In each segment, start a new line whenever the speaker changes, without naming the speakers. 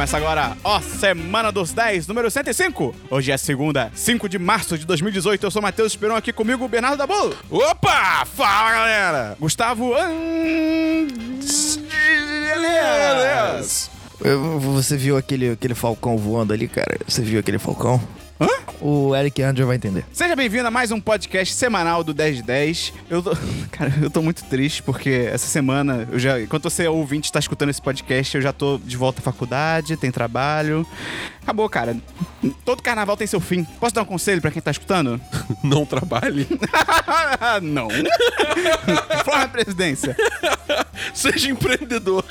Começa agora, ó, Semana dos 10, número 105. Hoje é segunda, 5 de março de 2018. Eu sou Matheus Esperon, aqui comigo, Bernardo Dabu.
Opa! Fala, galera!
Gustavo
Você viu aquele, aquele falcão voando ali, cara? Você viu aquele falcão?
Hã?
O Eric Andrew vai entender.
Seja bem-vindo a mais um podcast semanal do 10 de 10. Eu tô, cara, eu tô muito triste porque essa semana, eu já, enquanto você ouvinte está escutando esse podcast, eu já tô de volta à faculdade, tem trabalho. Acabou, cara. Todo carnaval tem seu fim. Posso dar um conselho pra quem tá escutando?
Não trabalhe.
Não. Forma a presidência.
Seja empreendedor.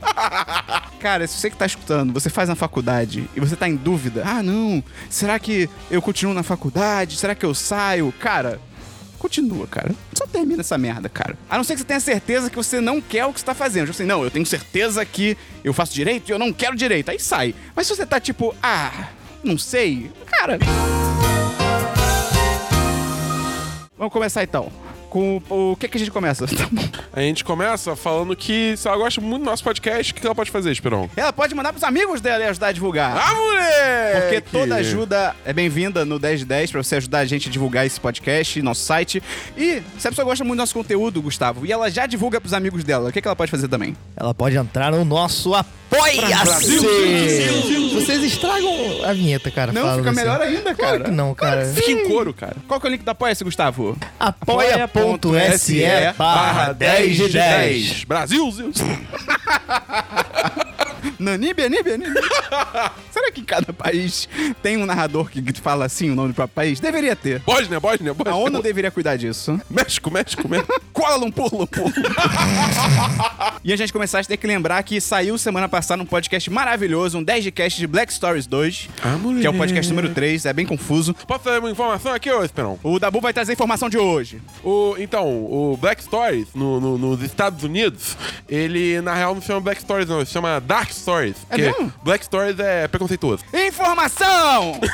Cara, se você que tá escutando, você faz na faculdade e você tá em dúvida, ah, não, será que eu continuo na faculdade? Será que eu saio? Cara, continua, cara. Só termina essa merda, cara. A não ser que você tenha certeza que você não quer o que você tá fazendo. Tipo assim, não, eu tenho certeza que eu faço direito e eu não quero direito. Aí sai. Mas se você tá tipo, ah, não sei, cara. Vamos começar então. Com o, o que que a gente começa? Tá bom.
A gente começa falando que se ela gosta muito do nosso podcast, o que ela pode fazer, Esperão?
Ela pode mandar pros amigos dela e ajudar a divulgar.
Ah, moleque!
Porque toda ajuda é bem-vinda no 10 de 10 pra você ajudar a gente a divulgar esse podcast, nosso site. E se a pessoa gosta muito do nosso conteúdo, Gustavo, e ela já divulga pros amigos dela, o que, que ela pode fazer também?
Ela pode entrar no nosso Apoia-se! Vocês estragam a vinheta, cara.
Não, fica
assim.
melhor ainda,
Claro
cara.
que não, cara.
Fica em couro, cara.
Qual que é o link da Apoia-se, Gustavo?
Apoia.se barra 10 de 10.
Brasil!
Nanibe, Nanibe, Nanibe. Será que em cada país tem um narrador que fala assim o nome do próprio país? Deveria ter.
Bósnia, Bósnia, Bósnia.
A ONU deveria cuidar disso.
México, México, México.
Kuala Lumpur, Lumpur. e a gente começar a ter que lembrar que saiu semana passada um podcast maravilhoso, um 10 de cast de Black Stories 2,
Ah, moleque.
que é o podcast número 3, é bem confuso.
Posso fazer uma informação aqui, ô Esperão?
O Dabu vai trazer a informação de hoje.
O, então, o Black Stories, no, no- nos Estados Unidos, ele, na real, não se chama Black Stories, não. Ele se chama Dark Stories.
É
porque
mesmo?
Black Stories é preconceituoso.
Informação!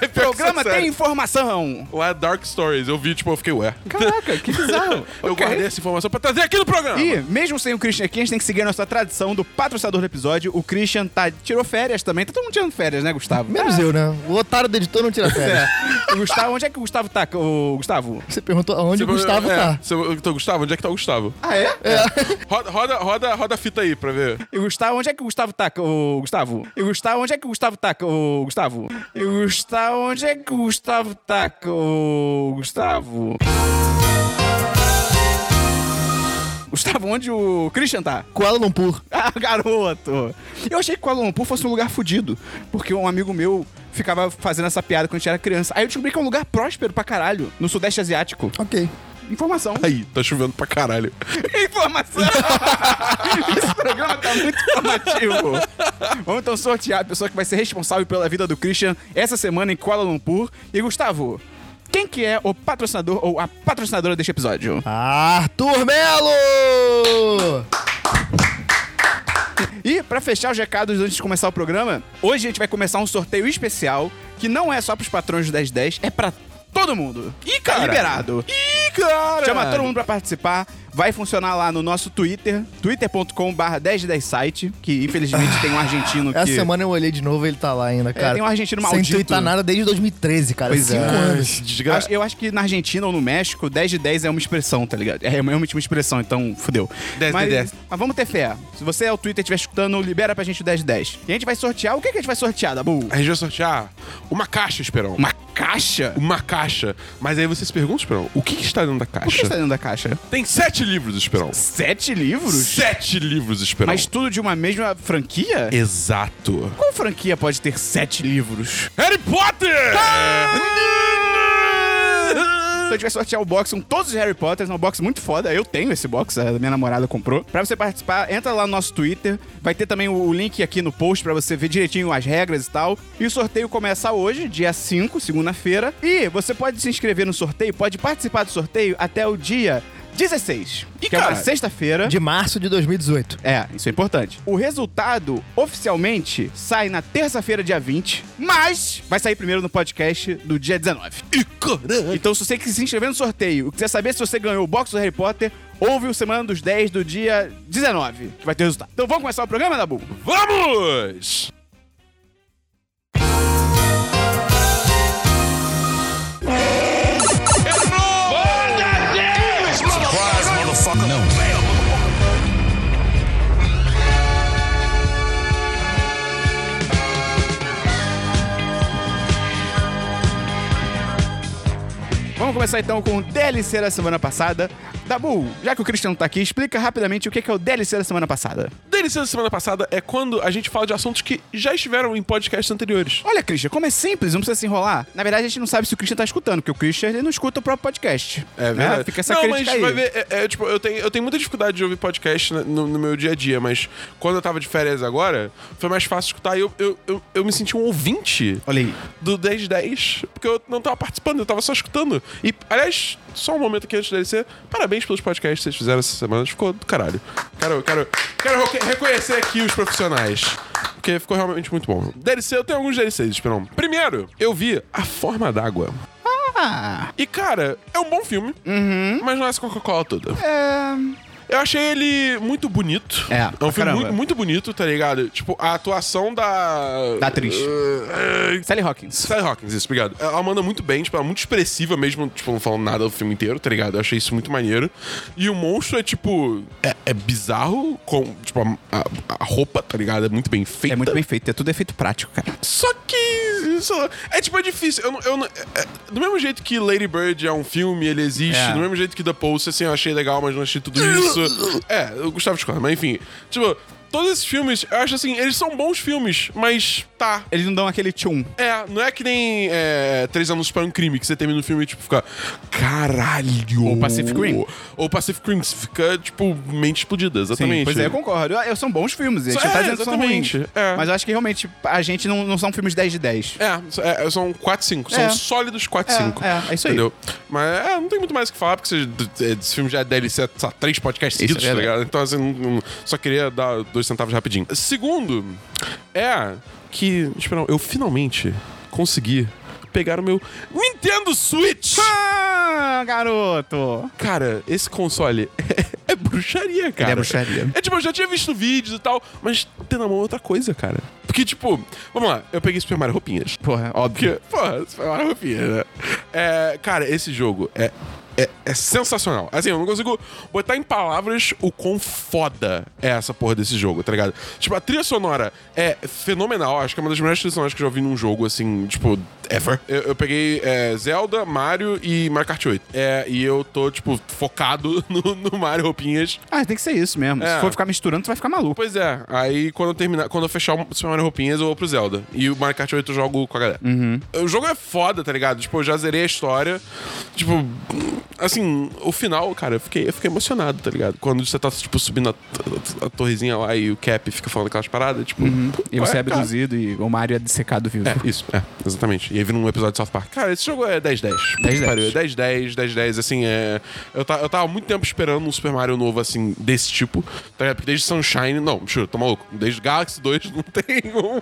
É
O programa tem informação!
Lá é Dark Stories. Eu vi, tipo, eu fiquei, ué.
Caraca, que bizarro.
Eu
Ok.
guardei essa informação pra trazer aqui no programa.
E, mesmo sem o Christian aqui, a gente tem que seguir a nossa tradição do patrocinador do episódio. O Christian tá, tirou férias também. Tá todo mundo tirando férias, né, Gustavo?
Menos eu, né? O otário do editor não tira férias.
É. O Gustavo, onde é que o Gustavo tá? O Gustavo?
Você perguntou aonde o
Você-
Gustavo
é,
tá.
Você, Gustavo, onde é que tá o Gustavo?
Ah, é?
Roda, roda, roda, roda a fita aí pra ver.
E o Gustavo, onde é que o Gustavo tá? O Gustavo? E o Gustavo, onde é que o Gustavo tá? O Gustavo? E o Gustavo, onde é que o Gustavo tá? O Gustavo? Gustavo, onde o Christian tá?
Kuala Lumpur.
Ah, garoto! Eu achei que Kuala Lumpur fosse um lugar fudido, porque um amigo meu ficava fazendo essa piada quando a gente era criança. Aí eu descobri que é um lugar próspero pra caralho, no Sudeste Asiático.
Ok.
Informação.
Aí, tá chovendo pra caralho.
Informação! Esse programa tá muito informativo. Vamos então sortear a pessoa que vai ser responsável pela vida do Christian essa semana em Kuala Lumpur. E Gustavo, quem que é o patrocinador ou a patrocinadora deste episódio?
Arthur Melo!
E pra fechar os recados antes de começar o programa, hoje a gente vai começar um sorteio especial que não é só pros patrões do 1010, é pra todo mundo.
Ih,
Tá
cara.
liberado.
Ih, cara!
Chama todo mundo pra participar. Vai funcionar lá no nosso Twitter, twitter.com/barra 1010 site, que infelizmente tem um argentino que.
Essa semana eu olhei de novo ele tá lá ainda, cara.
tem um argentino
Sem
maldito.
twittar nada desde 2013, cara.
Pois é.
Cinco anos.
Desgraça.
Eu acho que na Argentina ou no México, 10 de 10 é uma expressão, tá ligado? É realmente uma expressão, então fudeu.
10 de
mas,
10.
Mas vamos ter fé. Se você é o Twitter e estiver escutando, libera pra gente o 10 de 10. E a gente vai sortear. O que, que a gente vai sortear, Dabu?
A gente vai sortear uma caixa, Esperão.
Uma caixa?
Uma caixa. Mas aí você se pergunta, Esperão, o que, que está dentro da
O que
caixa?
está dentro da caixa?
Tem sete livros, Esperão.
Sete livros?
Sete livros, Esperão.
Mas tudo de uma mesma franquia?
Exato.
Qual franquia pode ter sete livros?
Harry Potter!
Então a gente vai sortear o box com todos os Harry Potters, é um box muito foda. Eu tenho esse box, a minha namorada comprou. Pra você participar, entra lá no nosso Twitter. Vai ter também o link aqui no post pra você ver direitinho as regras e tal. E o sorteio começa hoje, dia 5, segunda-feira. E você pode se inscrever no sorteio, pode participar do sorteio até o dia 16,
Ih,
que é uma
cara.
sexta-feira.
De março de 2018.
É, isso é importante. O resultado oficialmente sai na terça-feira, dia 20, mas vai sair primeiro no podcast do dia 19.
Ih, caralho.
Então, se você quiser se inscrever no sorteio, quiser saber se você ganhou o box do Harry Potter ouve o Semana dos 10 do dia 19, que vai ter resultado. Então vamos começar o programa, Dabu?
Vamos!
Vamos começar então com o DLC da semana passada. Dabu, já que o Christian não tá aqui, explica rapidamente o que é o DLC da semana passada.
DLC da semana passada é quando a gente fala de assuntos que já estiveram em podcasts anteriores.
Olha, Christian, como é simples, não precisa se enrolar. Na verdade, a gente não sabe se o Christian tá escutando, porque o Christian ele não escuta o próprio podcast.
É verdade.
Né? Fica essa
não, mas
aí.
vai ver, é, é, tipo, eu tenho, eu tenho muita dificuldade de ouvir podcast no, no- no meu dia a dia, mas quando eu tava de férias agora, foi mais fácil escutar e eu, eu, eu, eu me senti um ouvinte
Olha aí.
do 1010, porque eu não tava participando, eu tava só escutando. E, aliás, só um momento aqui antes do DLC, parabéns pelos podcasts que vocês fizeram essa semana, ficou do caralho. Quero, quero, quero reco- reconhecer aqui os profissionais, porque ficou realmente muito bom. DLC, eu tenho alguns DLCs, Esperão. Primeiro, eu vi A Forma d'Água.
Ah,
E, cara, é um bom filme, mas não é essa Coca-Cola toda.
é...
Eu achei ele muito bonito.
É,
É um filme muito, muito bonito, tá ligado? Tipo, a atuação da.
Da atriz.
Eh,
Sally Hawkins.
Sally Hawkins, isso, obrigado. Ela manda muito bem, tipo, ela é muito expressiva mesmo, tipo, não falando nada do filme inteiro, tá ligado? Eu achei isso muito maneiro. E o monstro é, tipo, é, é bizarro, com, tipo, a, a- a roupa, tá ligado? É muito bem feita.
É muito bem feito, é tudo efeito prático, cara.
Só que. Isso, é tipo, é difícil. Eu, não- eu, é- é- do mesmo jeito que Lady Bird é um filme, ele existe.
É.
Do mesmo jeito que The Post, assim, eu achei legal, mas não achei tudo isso. É, eu gostava de mas enfim. Tipo, todos esses filmes, eu acho assim, eles são bons filmes, mas tá.
Eles não dão aquele tchum.
É, não é que nem é, Três Anúncios para um Crime, que você termina o filme e, tipo, fica. Caralho!
Ou Pacific Rim.
Ou Pacific Rim, você fica, tipo, mente explodida, exatamente.
Pois é, eu concordo. Eu- São bons filmes, a gente
É,
tá dizendo que são ruins.
exatamente, é.
Mas eu acho que realmente a gente não, não são filmes 10 de 10.
É, é, são 4, 5. São
É.
sólidos 4,
É,
5.
é, é isso aí.
Entendeu? Mas é, não tem muito mais o que falar, porque você- esse filme já é DLC, só três podcasts
é
seguidos, tá ligado? Então, assim, só queria dar dois centavos rapidinho. Segundo, é que, esperão, eu finalmente consegui pegar o meu Nintendo Switch.
Ah, garoto!
Cara, esse console é, é bruxaria, cara.
Ele é bruxaria.
É tipo, eu já tinha visto vídeos e tal, mas ter na mão é outra coisa, cara. Porque, tipo, vamos lá, eu peguei Super Mario Roupinhas.
Porra, óbvio.
Porque, porra, Super Mario Roupinhas, né? É, cara, esse jogo é, é, é sensacional. Assim, eu não consigo botar em palavras o quão foda é essa porra desse jogo, tá ligado? Tipo, a trilha sonora é fenomenal. Acho que é uma das melhores trilhas sonoras que eu já vi num jogo, assim, tipo, ever. Eu, eu peguei é, Zelda, Mario e Mario Kart 8. É, e eu tô, tipo, focado no, no Mario Roupinhas.
Ah, tem que ser isso mesmo.
É.
Se for ficar misturando, tu vai ficar maluco.
Pois é, aí quando eu terminar, quando eu fechar o Super Mario Roupinhas, eu vou pro Zelda. E o Mario Kart 8 eu jogo com a galera. O jogo é foda, tá ligado? Tipo, eu já zerei a história. Tipo, assim, o final, cara, eu fiquei, eu fiquei emocionado, tá ligado? Quando você tá, tipo, subindo a, a- a torrezinha lá e o Cap fica falando aquelas paradas, tipo.
E você é
cara.
abduzido e o Mario é dissecado vivo.
É, isso, é, exatamente. E aí vira um episódio de South Park. Cara, esse jogo é 10-10.
10-10.
Pariu, é 10-10, 10-10, assim, é... Eu, ta- eu tava muito tempo esperando um Super Mario novo, assim, desse tipo, tá ligado? Porque desde Sunshine, não, juro, tô maluco. Desde Galaxy 2 não tem um.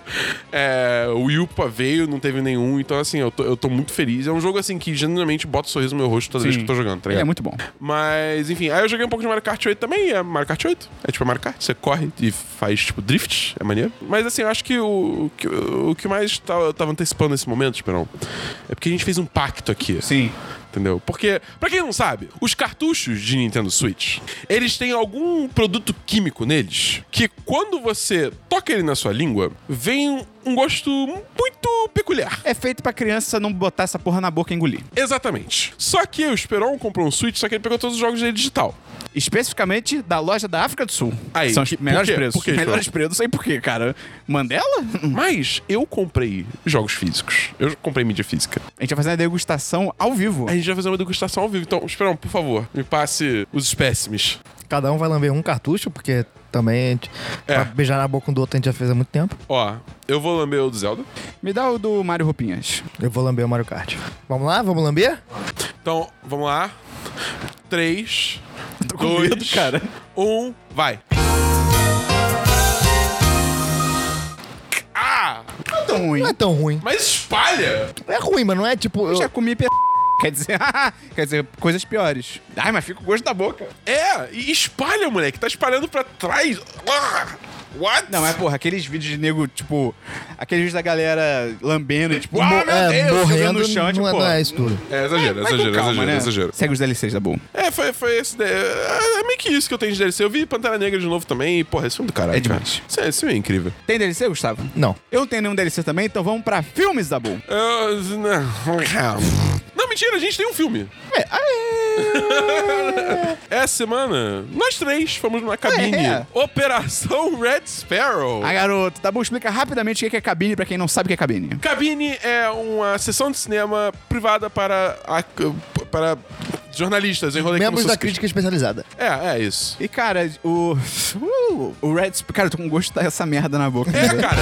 É, o pá, veio, não teve nenhum, então, assim, eu tô, eu tô muito feliz. É um jogo, assim, que genuinamente bota um sorriso no meu rosto toda vez que tô jogando, tá
Ele
ligado?
é muito bom.
Mas, enfim, aí eu joguei um pouco de Mario Kart 8 também, é Mario Kart 8. É tipo Mario Kart, você corre e faz, tipo, drift, é maneiro. Mas, assim, eu acho que o, o que, o que mais tá- eu tava antecipando nesse momento, Esperão, é porque a gente fez um pacto aqui.
Sim.
Entendeu? Porque, pra quem não sabe, os cartuchos de Nintendo Switch, eles têm algum produto químico neles que quando você toca ele na sua língua, vem um gosto muito peculiar.
É feito pra criança não botar essa porra na boca e engolir.
Exatamente. Só que o Esperon comprou um Switch, só que ele pegou todos os jogos dele digital.
Especificamente da loja da África do Sul.
Aí,
São os
por
melhores
quê?
preços.
Por quê,
melhores
João?
preços, não sei por quê, cara. Mandela?
Mas eu comprei jogos físicos. Eu comprei mídia física.
A gente vai fazer uma degustação ao vivo.
A gente vai fazer uma degustação ao vivo. Então, Esperon, por favor, me passe os espécimes.
Cada um vai lamber um cartucho, porque também a gente,
É.
pra beijar na boca um do outro a gente já fez há muito tempo.
Ó, eu vou lamber o do Zelda.
Me dá o do Mário Roupinhas.
Eu vou lamber o Mario Kart. Vamos lá? Vamos lamber?
Então, vamos lá. Três,
Tô com
dois,
medo, cara.
um, vai. Ah!
Não é tão ruim.
Não é tão ruim.
Mas espalha!
É ruim, mas não é tipo.
Eu
Eu,
já comi pe... Quer dizer, quer dizer, coisas piores. Ai, mas fica o gosto da boca.
É, e espalha, moleque. Tá espalhando pra trás. Ah, what?
Não, mas porra, aqueles vídeos de nego, tipo, aqueles vídeos da galera lambendo e tipo,
Ah,
ah,
É,
Deus,
morrendo
no chão,
não,
tipo,
é, não é isso tudo.
É, exagero,
com
exagero,
calma,
exagero,
né?
exagero.
Segue os DLCs da Boom.
É, foi, foi esse. daí. É, é meio que isso que eu tenho de DLC. Eu vi Pantera Negra de novo também e, porra, esse filme do caralho.
É demais.
Cara. Esse, filme é incrível.
Tem DLC, Gustavo?
Não.
Eu não tenho nenhum DLC também, então vamos pra filmes da Boom.
Eu, não. não, mentira, a gente tem um filme.
É,
Essa semana, nós três fomos numa cabine.
É.
Operação Red Sparrow.
Ah, garoto, tá bom, explica rapidamente o que é cabine pra quem não sabe o que é cabine.
Cabine é uma sessão de cinema privada para, a- para jornalistas que
Membros da crítica especializada.
É, é isso.
E, cara, o. Uh, o Red. Sp- Cara, eu tô com gosto dessa merda na boca.
É, cara.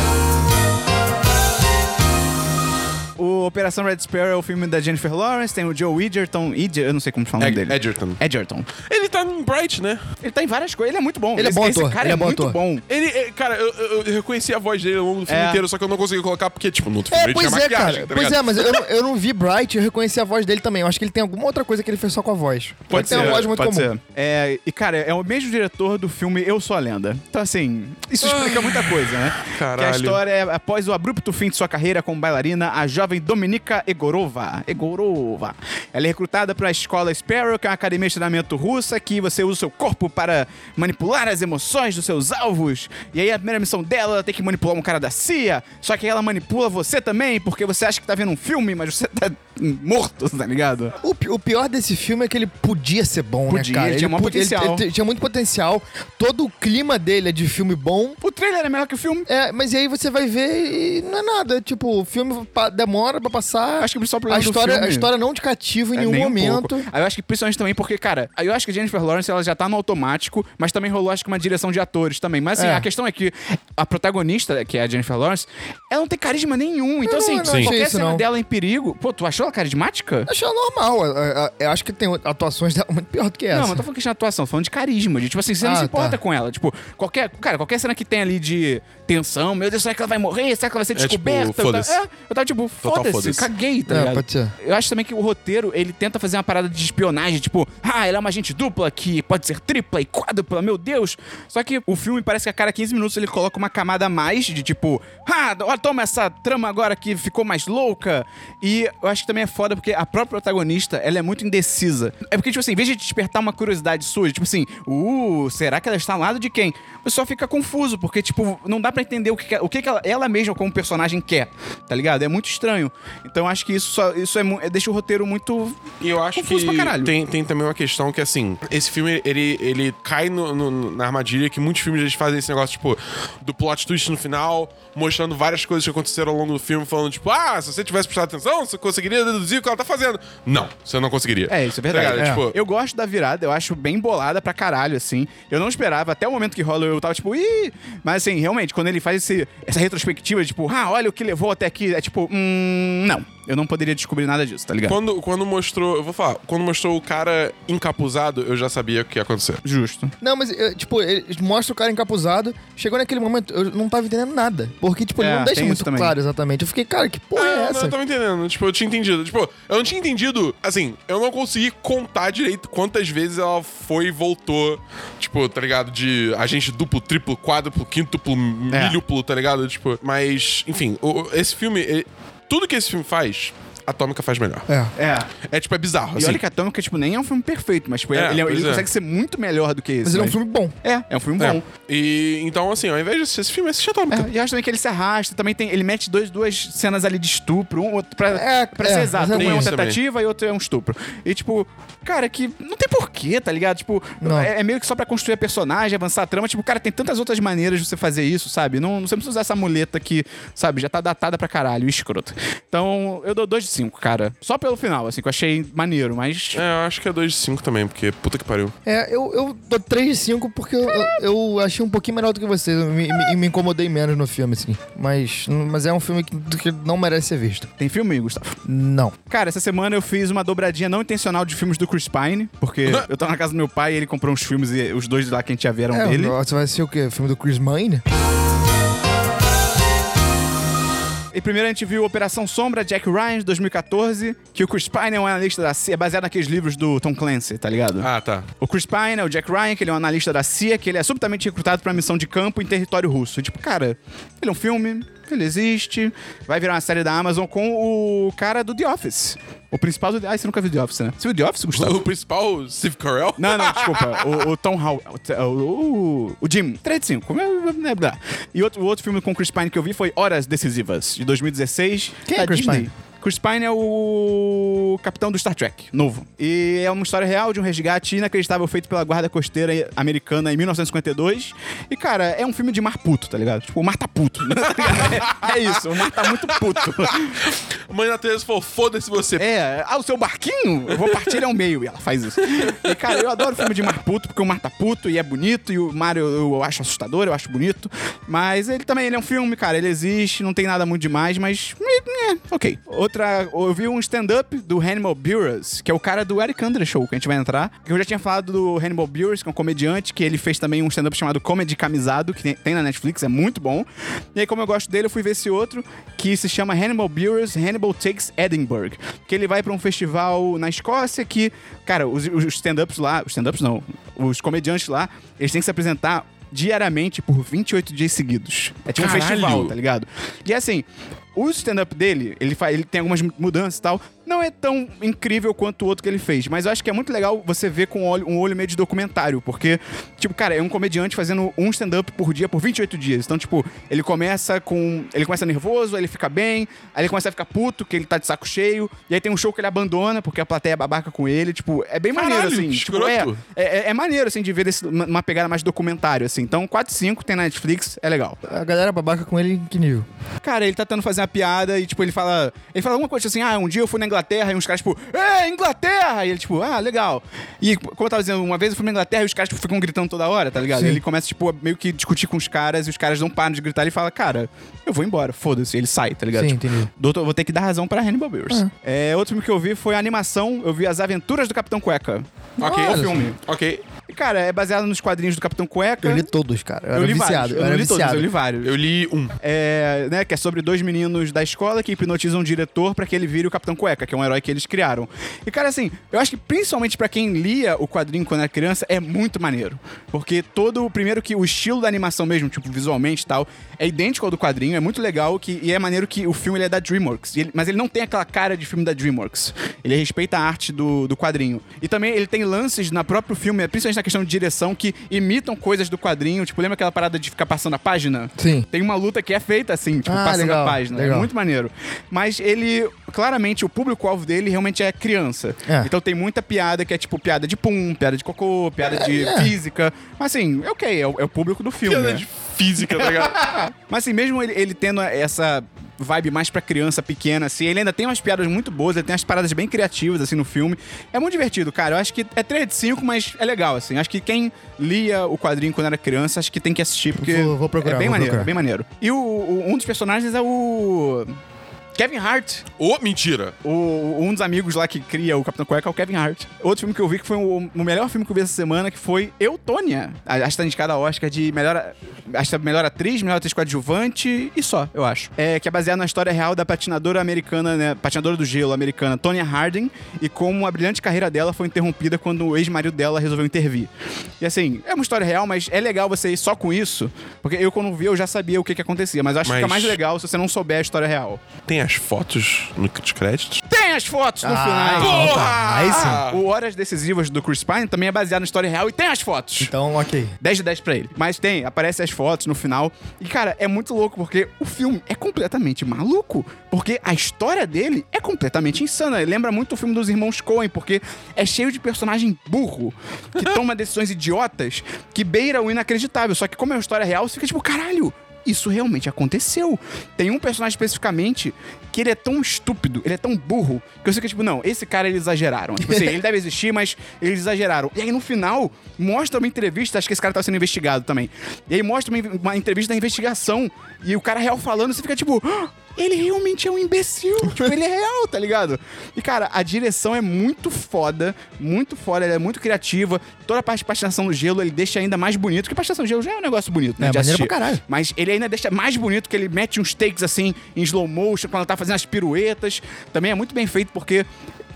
O Operação Red Sparrow é o filme da Jennifer Lawrence, tem o Joe Edgerton. Edger, eu não sei como falar o nome
Ed-
dele.
Edgerton.
Edgerton.
Ele tá em Bright, né?
Ele tá em várias coisas, ele é muito bom.
Ele é
esse,
bom
esse
ator,
cara
ele
é,
é bom
muito
ator.
bom.
Ele, é, cara, eu, eu, eu reconheci a voz dele ao longo do filme
É.
inteiro, só que eu não consegui colocar porque, tipo, no outro filme
É,
ele
pois
tinha
é,
maquiagem,
cara.
tá
pois é, mas eu não, eu não vi Bright, eu reconheci a voz dele também. Eu acho que ele tem alguma outra coisa que ele fez só com a voz.
Pode
ele tem
ser,
uma voz muito
Pode
comum.
ser. É, e, cara, é o mesmo diretor do filme Eu Sou a Lenda. Então, assim, isso explica muita coisa, né?
Caralho.
Que a história é, após o abrupto fim de sua carreira como bailarina, a jovem Dominika Egorova. Egorova. Ela é recrutada para a escola Sparrow, que é uma academia de treinamento russa, que você usa o seu corpo para manipular as emoções dos seus alvos. E aí a primeira missão dela, ela tem que manipular um cara da CIA. Só que ela manipula você também, porque você acha que tá vendo um filme, mas você tá morto, tá ligado?
O, o pior desse filme é que ele podia ser bom,
Podia,
né, cara?
ele tinha
pu-
potencial.
ele tinha muito potencial. Todo o clima dele é de filme bom.
O trailer é melhor que o filme.
É, mas aí você vai ver e não é nada. Tipo, o filme pa- demora pra passar.
Acho que o principal
a
problema do
história,
filme-
a história não te cativa em
É,
nenhum
um
momento.
pouco. Aí eu acho que principalmente também porque, cara, eu acho que a Jennifer Lawrence ela já tá no automático, mas também rolou acho que uma direção de atores também. Mas assim,
É.
a questão é que a protagonista, que é a Jennifer Lawrence, ela não tem carisma nenhum. Então,
Eu
assim,
não- eu não
qualquer cena
não.
dela em perigo. Pô, tu achou ela carismática?
Achei normal. Eu, eu- eu acho que tem atuações dela muito pior do que essa.
Não, mas não tô falando questão de atuação, tô falando de carisma. De, tipo assim, você não
Ah,
se importa
tá.
com ela. Tipo, qualquer. Cara, qualquer cena que tem ali de tensão, meu Deus, será que ela vai morrer? Será que ela vai ser
tipo,
descoberta? eu,
foda-se.
tava, é, eu tava tipo, foda-se,
foda-se.
caguei, tá
É, pode ser.
Eu acho também que o roteiro, ele tenta fazer uma parada de espionagem, tipo, ah, ela é uma agente dupla que pode ser tripla e quádrupla, meu Deus. Só que o filme parece que a cada 15 minutos ele coloca uma camada a mais de tipo, ah, ó, toma essa trama agora que ficou mais louca. E eu acho que também é foda porque a própria protagonista, ela é muito indecisa. É porque, tipo assim, em vez de despertar uma curiosidade sua, tipo assim, uh, será que ela está ao lado de quem? Você só fica confuso, porque, tipo, não dá pra entender o que, o que, que ela, ela mesma como personagem quer, tá ligado? É muito estranho. Então acho que isso, só, isso é, é- deixa o roteiro muito
E eu acho
Confuso
que
pra caralho.
tem, tem também uma questão que, assim, esse filme, ele, ele cai no- no- na armadilha que muitos filmes eles fazem esse negócio, tipo, do plot twist no final, mostrando várias coisas que aconteceram ao longo do filme, falando, tipo, ah, se você tivesse prestado atenção, você conseguiria deduzir o que ela tá fazendo. Não, você não conseguiria.
É, isso é
Tá
verdade. É.
Tipo,
Eu gosto da virada, eu acho bem bolada pra caralho, assim. Eu não esperava, até o momento que rola, eu tava tipo, ih! Mas assim, realmente, quando ele faz esse- essa retrospectiva, tipo, ah, olha o que levou até aqui, é tipo, hum, não. Eu não poderia descobrir nada disso, tá ligado?
Quando, quando mostrou, eu vou falar, quando mostrou o cara encapuzado, eu já sabia o que ia acontecer.
Justo.
Não, mas, eu, tipo, ele mostra o cara encapuzado. Chegou naquele momento, eu não tava entendendo nada. Porque, tipo, ele
É,
não deixa muito
também.
claro exatamente. Eu fiquei, cara, que porra
Ah,
é
não,
essa?
eu tava entendendo. Tipo, eu tinha entendido. Tipo, eu não tinha entendido. Assim, eu não consegui contar direito quantas vezes ela foi e voltou. Tipo, tá ligado? De agente duplo, triplo, quádruplo, quíntuplo,
É.
milhuplo, tá ligado? Tipo, mas, enfim, o- esse filme. ele- tudo que esse filme faz, Atômica faz melhor.
É.
É.
É, tipo, é bizarro.
E
Assim.
olha que Atômica, tipo, nem é um filme perfeito, mas tipo,
É,
ele, ele
pois é.
consegue ser muito melhor do que esse.
Mas ele é um
mas-
filme bom.
É, é um filme
É.
bom.
E então, assim, ao invés de assistir esse filme, assiste Atômica.
É, e eu acho também que ele se arrasta. Também tem. Ele mete dois, duas cenas ali de estupro. Um outro pra,
É,
pra
é,
ser exato. Um é uma
Isso também.
tentativa e outro é um estupro. E, tipo, cara, que não tem porquê, tá ligado? Tipo,
Não.
é, é meio que só pra construir a personagem, avançar a trama. Tipo, cara, tem tantas outras maneiras de você fazer isso, sabe? Não, você não precisa usar essa muleta que, sabe, já tá datada pra caralho, escroto. Então, eu dou 2 de 5, cara. Só pelo final, assim, que eu achei maneiro, mas.
É, eu acho que é 2 de 5 também, porque puta que pariu.
É, eu, eu dou 3 de 5 porque eu, eu, achei um pouquinho melhor do que vocês. Eu me, me, me incomodei menos no filme, assim. Mas, mas é um filme que, que não merece ser visto.
Tem filme aí, Gustavo?
Não.
Cara, essa semana eu fiz uma dobradinha não intencional de filmes do Chris Pine, porque eu tava na casa do meu pai e ele comprou uns filmes e os dois lá que a gente já viram
É,
dele.
você vai assistir o quê? O filme do Chris Mine?
E primeiro a gente viu Operação Sombra, Jack Ryan, de 2014, que o Chris Pine é um analista da CIA, é baseado naqueles livros do Tom Clancy, tá ligado?
Ah, tá.
O Chris Pine é o Jack Ryan, que ele é um analista da CIA, que ele é subitamente recrutado pra uma missão de campo em território russo. E, tipo, cara, ele é um filme, ele existe, vai virar uma série da Amazon com o cara do The Office. O principal do... Ah, você nunca viu The Office, né? Você viu The Office, Gustavo?
O principal, Steve Carell?
Não, não, desculpa. O, o Tom Howard. O, o, o Jim. 3 de 5. Como é? blá. E outro, o outro filme com Chris Pine que eu vi foi Horas Decisivas, de 2016.
Quem é Chris
Disney.
Pine?
Chris Pine é o capitão do Star Trek, novo. E é uma história real de um resgate inacreditável feito pela guarda costeira americana em 1952. E, cara, é um filme de mar puto, tá ligado? Tipo, o mar tá puto. né? é isso, o mar tá muito puto.
A mãe da Teresa falou, foda-se você.
É, ah, o seu barquinho? Eu vou partir ele ao meio. E ela faz isso. E, cara, eu adoro filme de mar puto, porque o mar tá puto e é bonito, e o mar eu, eu acho assustador, eu acho bonito. Mas ele também ele é um filme, cara, ele existe, não tem nada muito demais, mas. É, ok. Outra. Eu vi um stand-up do Hannibal Buress, que é o cara do Eric Andre Show, que a gente vai entrar. Que eu já tinha falado do Hannibal Buress, que é um comediante, que ele fez também um stand-up chamado Comedy Camisado, que tem, na Netflix, é muito bom. E aí, como eu gosto dele, eu fui ver esse outro, que se chama Hannibal Buress Hannibal Takes Edinburgh. Que ele vai pra um festival na Escócia que, cara, os, os stand-ups lá, os stand-ups não, os comediantes lá, eles têm que se apresentar diariamente por 28 dias seguidos. É tipo um
Caralho!
festival, tá ligado? E assim, o stand-up dele, ele, fa- ele tem algumas mudanças e tal. Não é tão incrível quanto o outro que ele fez, mas eu acho que é muito legal você ver com um olho, um olho meio de documentário, porque, tipo, cara, é um comediante fazendo um stand-up por dia por 28 dias. Então, tipo, ele começa com. Ele começa nervoso, aí ele fica bem, aí ele começa a ficar puto, que ele tá de saco cheio, e aí tem um show que ele abandona porque a plateia é babaca com ele. Tipo, é bem maneiro,
Caralho,
assim.
que
Tipo, é,
escroto.
é, é- é maneiro, assim, de ver desse, uma, pegada mais documentário, assim. Então, 4 e 5 tem na Netflix, é legal.
A galera babaca com ele em que nível?
Cara, ele tá tentando fazer uma piada e, tipo, ele fala. Ele fala alguma coisa assim, ah, um dia eu fui na Inglaterra e uns caras, tipo, é, Inglaterra! E ele, tipo, ah, legal. E, como eu tava dizendo, uma vez eu fui na Inglaterra e os caras, tipo, ficam gritando toda hora, tá ligado? Ele começa, tipo, a meio que discutir com os caras e os caras não param de gritar. Ele fala, cara, eu vou embora, foda-se. Ele sai, tá ligado?
Sim,
Tipo,
entendi.
Doutor, eu vou ter que dar razão pra Hannibal Buress. É, outro filme que eu vi foi a animação, eu vi As Aventuras do Capitão Cueca.
Ok.
o filme.
Ok.
E, cara, é baseado nos quadrinhos do Capitão Cueca.
Eu li todos, cara. Eu,
Eu
era
li
viciado.
vários.
Eu,
Eu,
era
li todos,
viciado.
eu li vários.
Eu li um.
É, né, que é sobre dois meninos da escola que hipnotizam um diretor pra que ele vire o Capitão Cueca, que é um herói que eles criaram. E cara, assim, eu acho que principalmente pra quem lia o quadrinho quando era criança é muito maneiro, porque todo primeiro que o estilo da animação mesmo, tipo visualmente e tal, é idêntico ao do quadrinho, é muito legal que e é maneiro que o filme ele é da DreamWorks, ele- mas ele não tem aquela cara de filme da DreamWorks. Ele respeita a arte do, do quadrinho. E também ele tem lances na próprio filme, principalmente na questão de direção que imitam coisas do quadrinho, tipo, lembra aquela parada de ficar passando a página?
Sim.
Tem uma luta que é feita assim, tipo,
Ah,
passando
legal,
a página. É
legal.
muito maneiro. Mas ele, claramente, o público-alvo dele realmente é criança.
É.
Então tem muita piada que é tipo piada de pum, piada de cocô, piada de
É.
física. Mas assim, é ok, é o, é o público do filme.
Piada
né?
de física, tá ligado?
Mas assim, mesmo ele, ele tendo essa vibe mais pra criança pequena, assim, ele ainda tem umas piadas muito boas, ele tem umas paradas bem criativas, assim, no filme. É muito divertido, cara. Eu acho que é 3 de 5, mas é legal, assim. Acho que quem lia o quadrinho quando era criança, acho que tem que assistir, porque
Vou- vou procurar,
é bem maneiro,
procurar.
é bem maneiro. E o, o- um dos personagens é o... Kevin Hart,
Ô, mentira.
o- um dos amigos lá que cria o Capitão Cueca é o Kevin Hart. Outro filme que eu vi que foi o, o melhor filme que eu vi essa semana, que foi Eutônia. A- Acho que tá indicada a Oscar de melhor. Acho que é melhor atriz, melhor atriz coadjuvante e só, eu acho. É, que é baseado na história real da patinadora americana, né? Patinadora do gelo americana, Tonya Harding, e como a brilhante carreira dela foi interrompida quando o ex-marido dela resolveu intervir. E assim, é uma história real, mas é legal você ir só com isso, porque eu, quando vi, eu já sabia o que, que acontecia. Mas eu acho que
Mas-
fica mais legal se você não souber a história real.
Tem as fotos no créditos?
Tem as fotos no
Ah,
final.
então tá. Aí sim.
O Horas Decisivas do Chris Pine também é baseado na história real e tem as fotos.
Então, ok.
10 de 10 pra ele. Mas tem, aparecem as fotos no final. E, cara, é muito louco porque o filme é completamente maluco. Porque a história dele é completamente insana. Ele lembra muito o filme dos irmãos Coen, porque é cheio de personagem burro que toma decisões idiotas que beira o inacreditável. Só que, como é uma história real, você fica tipo, caralho. Isso realmente aconteceu. Tem um personagem especificamente que ele é tão estúpido, ele é tão burro, que você fica tipo, não, esse cara eles exageraram. Tipo assim, ele deve existir, mas eles exageraram. E aí no final, mostra uma entrevista, acho que esse cara tá sendo investigado também. E aí mostra uma, uma entrevista da investigação e o cara real falando, você fica tipo, "Ah, ele realmente é um imbecil. tipo, ele é real, tá ligado? E, cara, a direção é muito foda, muito foda, ela é muito criativa. Toda a parte de patinação no gelo ele deixa ainda mais bonito, porque patinação no gelo já é um negócio bonito, né?
É,
de assistir.
pra caralho.
Mas ele ainda deixa mais bonito, que ele mete uns takes assim em slow motion, quando ela tá fazendo as piruetas. Também é muito bem feito, porque.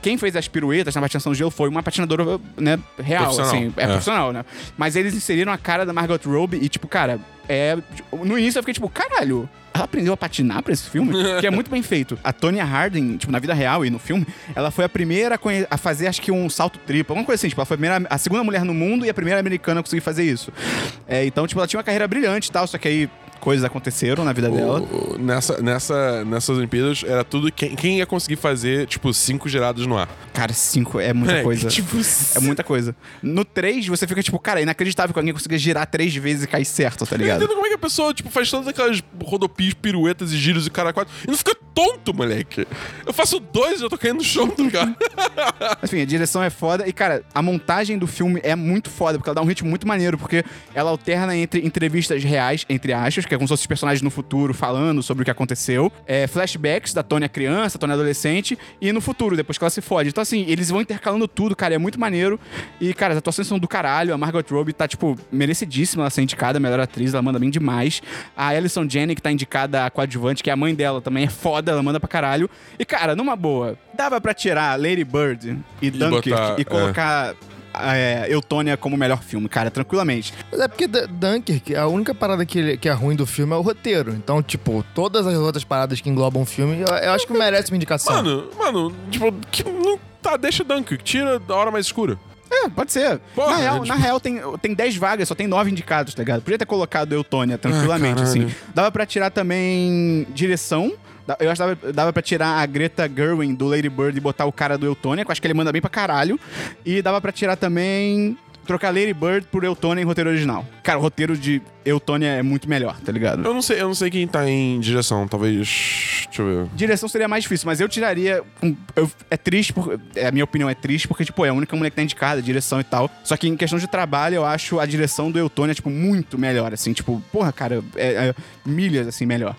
Quem fez as piruetas na patinação do gelo foi uma patinadora, né, real,
Profissional.
assim. É,
É.
profissional, né? Mas eles inseriram a cara da Margot Robbie e, tipo, cara, é. No início eu fiquei, tipo, caralho. Ela aprendeu a patinar pra esse filme? que é muito bem feito. A Tonya Harding, tipo, na vida real e no filme, ela foi a primeira a fazer, acho que um salto triplo. Alguma coisa assim, tipo, ela foi a, primeira, a segunda mulher no mundo e a primeira americana a conseguir fazer isso. É, então, tipo, ela tinha uma carreira brilhante e tal, só que aí coisas aconteceram na vida dela.
O- o- nessa, nessa, nessas Olimpíadas era tudo quem, quem ia conseguir fazer, tipo, cinco girados no ar.
Cara, cinco é muita
É,
coisa.
tipo,
É muita coisa. No 3, você fica tipo, cara, é inacreditável que alguém consiga girar três vezes e cair certo, tá
Eu
ligado?
entendo como é que a pessoa, tipo, faz todas aquelas rodopias, piruetas e giros e cara quatro e não fica tonto, moleque. Eu faço dois e eu tô caindo no chão, tá ligado?
Mas, enfim, a direção é foda. E, cara, a montagem do filme é muito foda, porque ela dá um ritmo muito maneiro, porque ela alterna entre entrevistas reais, entre aspas, é se fossem os personagens no futuro falando sobre o que aconteceu, é, flashbacks da Tônia criança, Tônia adolescente, e no futuro, depois que ela se fode. Então, assim, eles vão intercalando tudo, cara, é muito maneiro. E, cara, as atuações são do caralho. A Margot Robbie tá, tipo, merecidíssima ela ser indicada, a melhor atriz, ela manda bem demais. A Alison Jenny, que tá indicada a coadjuvante, que é a mãe dela, também é foda, ela manda pra caralho. E, cara, numa boa, dava pra tirar Lady Bird e, Dunkirk
botar,
e
é.
colocar é, Eutônia como melhor filme, cara, tranquilamente.
Mas é porque D- Dunkirk, a única parada que, ele- que é ruim do filme é o roteiro. Então, tipo, todas as outras paradas que englobam o filme, eu, eu acho que merece uma indicação.
Mano, mano, tipo, que, não, tá, deixa Dunkirk, tira da hora mais escura.
É, pode ser.
Porra,
na real,
tipo-
na real tem, tem 10 vagas, só tem 9 indicados, tá ligado? Podia ter colocado Eutônia tranquilamente,
Ah,
assim. Dava pra tirar também direção. Eu acho que dava, dava pra tirar a Greta Gerwin do Lady Bird e botar o cara do Eutônia, que eu acho que ele manda bem pra caralho. E dava pra tirar também. Trocar Lady Bird por Eutônia em roteiro original. Cara, o roteiro de Eutônia é muito melhor, tá ligado?
Eu não sei, eu não sei quem tá em direção, talvez. Deixa eu ver.
Direção seria mais difícil, mas eu tiraria. um- eu- é triste, por, é, a minha opinião é triste, porque, tipo, é a única mulher que tá indicada, direção e tal. Só que em questão de trabalho, eu acho a direção do Eutônia, tipo, muito melhor, assim. Tipo, porra, cara, é, é milhas, assim, melhor.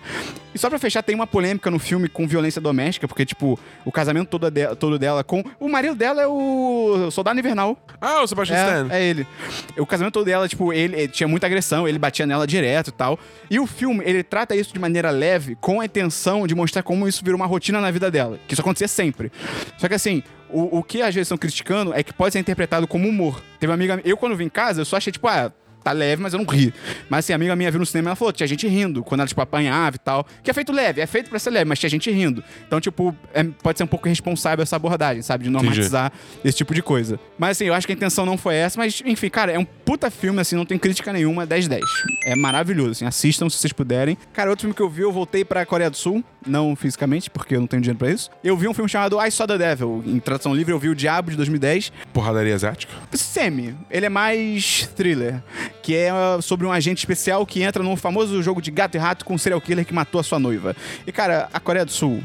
E só pra fechar, tem uma polêmica no filme com violência doméstica, porque, tipo, o casamento todo, de- todo dela com. O marido dela é o Soldado Invernal.
Ah, o Sebastian Stan.
É, é ele. O casamento todo dela, tipo, ele, ele tinha muita agressão, ele batia nela direto e tal. E o filme, ele trata isso de maneira leve, com a intenção de mostrar como isso virou uma rotina na vida dela. Que isso acontecia sempre. Só que assim, o, o que às vezes estão criticando é que pode ser interpretado como humor. Teve uma amiga. Eu, quando vim em casa, eu só achei, tipo, ah. Tá leve, mas eu não ri. Mas assim, a amiga minha viu no cinema e ela falou: tinha gente rindo quando ela, tipo, apanhava e tal. Que é feito leve, é feito pra ser leve, mas tinha gente rindo. Então, tipo, é- pode ser um pouco irresponsável essa abordagem, sabe? De normatizar esse tipo de coisa. Mas assim, eu acho que a intenção não foi essa, mas enfim, cara, é um puta filme, assim, não tem crítica nenhuma, 10-10. É maravilhoso, assim, assistam se vocês puderem. Cara, outro filme que eu vi, eu voltei pra Coreia do Sul, não fisicamente, porque eu não tenho dinheiro pra isso. Eu vi um filme chamado I Saw the Devil, em tradução livre, eu vi O Diabo de 2010.
Porradaria asiática?
Semi. Ele é mais thriller, que é uh, sobre um agente especial que entra num famoso jogo de gato e rato com um serial killer que matou a sua noiva. E, cara, a Coreia do Sul,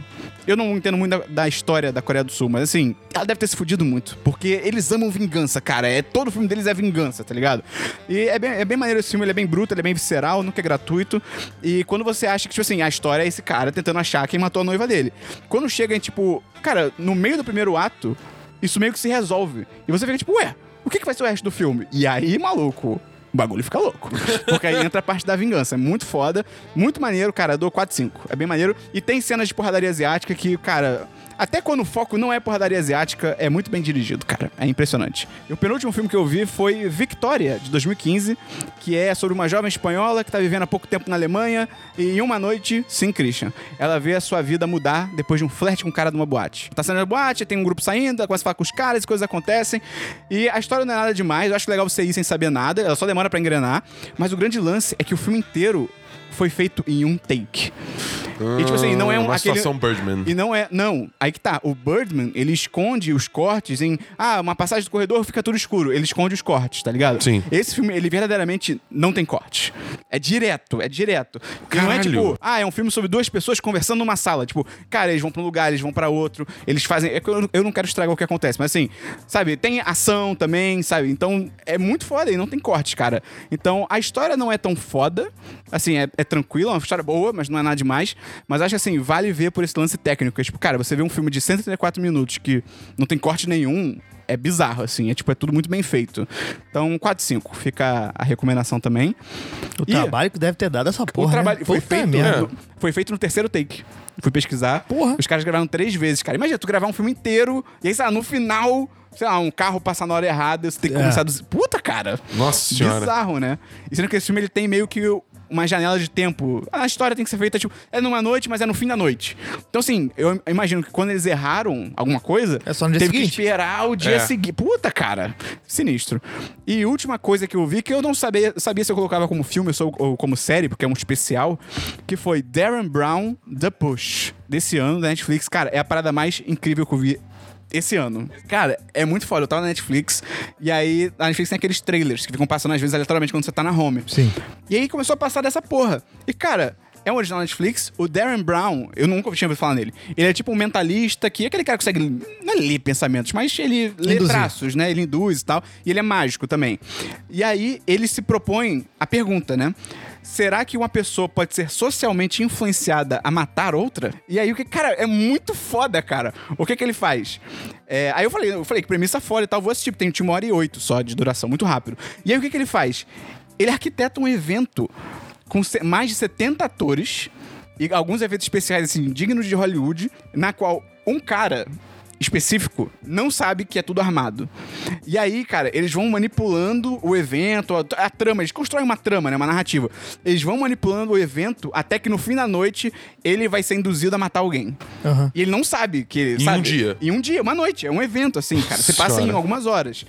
eu não entendo muito da, da história da Coreia do Sul, mas assim, ela deve ter se fudido muito, porque eles amam vingança, cara. É, todo filme deles é vingança, tá ligado? E é bem, é bem maneiro esse filme, ele é bem bruto, ele é bem visceral, nunca é gratuito. E quando você acha que, tipo assim, a história é esse cara tentando achar quem matou a noiva dele. Quando chega em, tipo, cara, no meio do primeiro ato, isso meio que se resolve. E você fica tipo, ué, o que, que vai ser o resto do filme? E aí, maluco, o bagulho fica louco. Porque aí entra a parte da vingança. É muito foda, muito maneiro, cara. Eu dou 4-5. É bem maneiro. E tem cenas de porradaria asiática que, cara. Até quando o foco não é porradaria asiática, é muito bem dirigido, cara. É impressionante. E o penúltimo filme que eu vi foi Victoria, de 2015, que é sobre uma jovem espanhola que tá vivendo há pouco tempo na Alemanha e em uma noite, sim, Christian, ela vê a sua vida mudar depois de um flerte com um cara de uma boate. Tá saindo da boate, tem um grupo saindo, começa a falar com os caras, coisas acontecem. E a história não é nada demais, eu acho legal você ir sem saber nada, ela só demora pra engrenar. Mas o grande lance é que o filme inteiro foi feito em um take. E tipo assim, não é um
Uma
aquele...
situação Birdman.
E não é. Não, aí que tá. O Birdman, ele esconde os cortes em. Ah, uma passagem do corredor fica tudo escuro. Ele esconde os cortes, tá ligado?
Sim.
Esse filme, ele verdadeiramente não tem corte. É direto, é direto. E não é
Caralho.
tipo, ah, é um filme sobre duas pessoas conversando numa sala. Tipo, cara, eles vão pra um lugar, eles vão pra outro. Eles fazem. é eu não quero estragar o que acontece, mas assim, sabe, tem ação também, sabe? Então é muito foda e não tem corte, cara. Então a história não é tão foda. Assim, é, é tranquila, é uma história boa, mas não é nada demais. Mas acho assim, vale ver por esse lance técnico. É, tipo, cara, você vê um filme de 134 minutos que não tem corte nenhum, é bizarro, assim. É tipo, é tudo muito bem feito. Então, 4 5. Fica a recomendação também.
O
E-
trabalho que deve ter dado essa porra.
o trabalho
né?
foi
Puta
feito, no, foi feito no terceiro take. Fui pesquisar.
Porra.
Os caras gravaram três vezes, cara. Imagina tu gravar um filme inteiro e aí, sei lá, no final, sei lá, um carro passa na hora errada, você tem que
É.
começar do. Puta, cara.
Nossa senhora.
Bizarro, né? E sendo que esse filme ele tem meio que uma janela de tempo. A história tem que ser feita, tipo, é numa noite, mas é no fim da noite. Então, assim, eu imagino que quando eles erraram alguma coisa,
É só no dia
teve
seguinte.
que esperar o dia
É.
seguinte. Puta, cara. Sinistro. E última coisa que eu vi, que eu não sabia, sabia se eu colocava como filme ou como série, porque é um especial, que foi Darren Brown The Push, desse ano, da Netflix. Cara, é a parada mais incrível que eu vi esse ano. Cara, é muito foda. Eu tava na Netflix e aí a Netflix tem aqueles trailers que ficam passando às vezes aleatoriamente quando você tá na home.
Sim.
E aí começou a passar dessa porra. E, cara, é um original Netflix. O Darren Brown, eu nunca tinha ouvido falar nele. Ele é tipo um mentalista que é aquele cara que consegue. Não é ler pensamentos, mas ele lê
Induzir.
traços, né? Ele induz e tal. E ele é mágico também. E aí ele se propõe a pergunta, né? Será que uma pessoa pode ser socialmente influenciada a matar outra? E aí o que, cara, é muito foda, cara. O que que ele faz? É, aí eu falei, eu falei que premissa foda e tal, vou assistir, tem uma hora e oito só de duração, muito rápido. E aí o que que ele faz? Ele arquiteta um evento com mais de 70 atores e alguns eventos especiais, assim, dignos de Hollywood, na qual um cara específico não sabe que é tudo armado. E aí, cara, eles vão manipulando o evento, a, a trama, eles constroem uma trama, né, uma narrativa. Eles vão manipulando o evento até que no fim da noite ele vai ser induzido a matar alguém.
Aham.
E ele não sabe que ele
Em
sabe?
um dia.
Em um dia, uma noite. É um evento, assim, cara. Você passa em
Senhora.
algumas horas.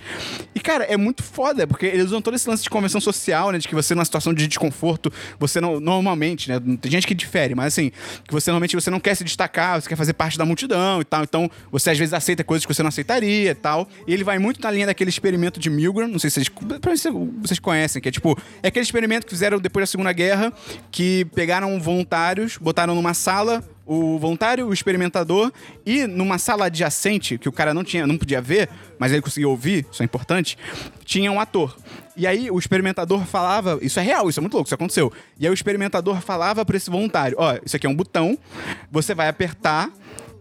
E, cara, é muito foda, porque eles usam todo esse lance de convenção social, né? De que você, numa situação de desconforto, você não. Normalmente, né? Tem gente que difere, mas assim, que você normalmente você não quer se destacar, você quer fazer parte da multidão e tal. Então, você às vezes aceita coisas que você não aceitaria e tal. E ele vai muito na linha daquele experimento de Milgram, não sei se vocês, vocês conhecem, que é tipo, é aquele experimento que fizeram depois da Segunda Guerra, que pegaram voluntários, botaram numa sala, o voluntário, o experimentador, e numa sala adjacente, que o cara não tinha, não podia ver, mas ele conseguia ouvir, isso é importante, tinha um ator. E aí o experimentador falava, isso é real, isso é muito louco, isso aconteceu. E aí o experimentador falava para esse voluntário, ó, isso aqui é um botão, você vai apertar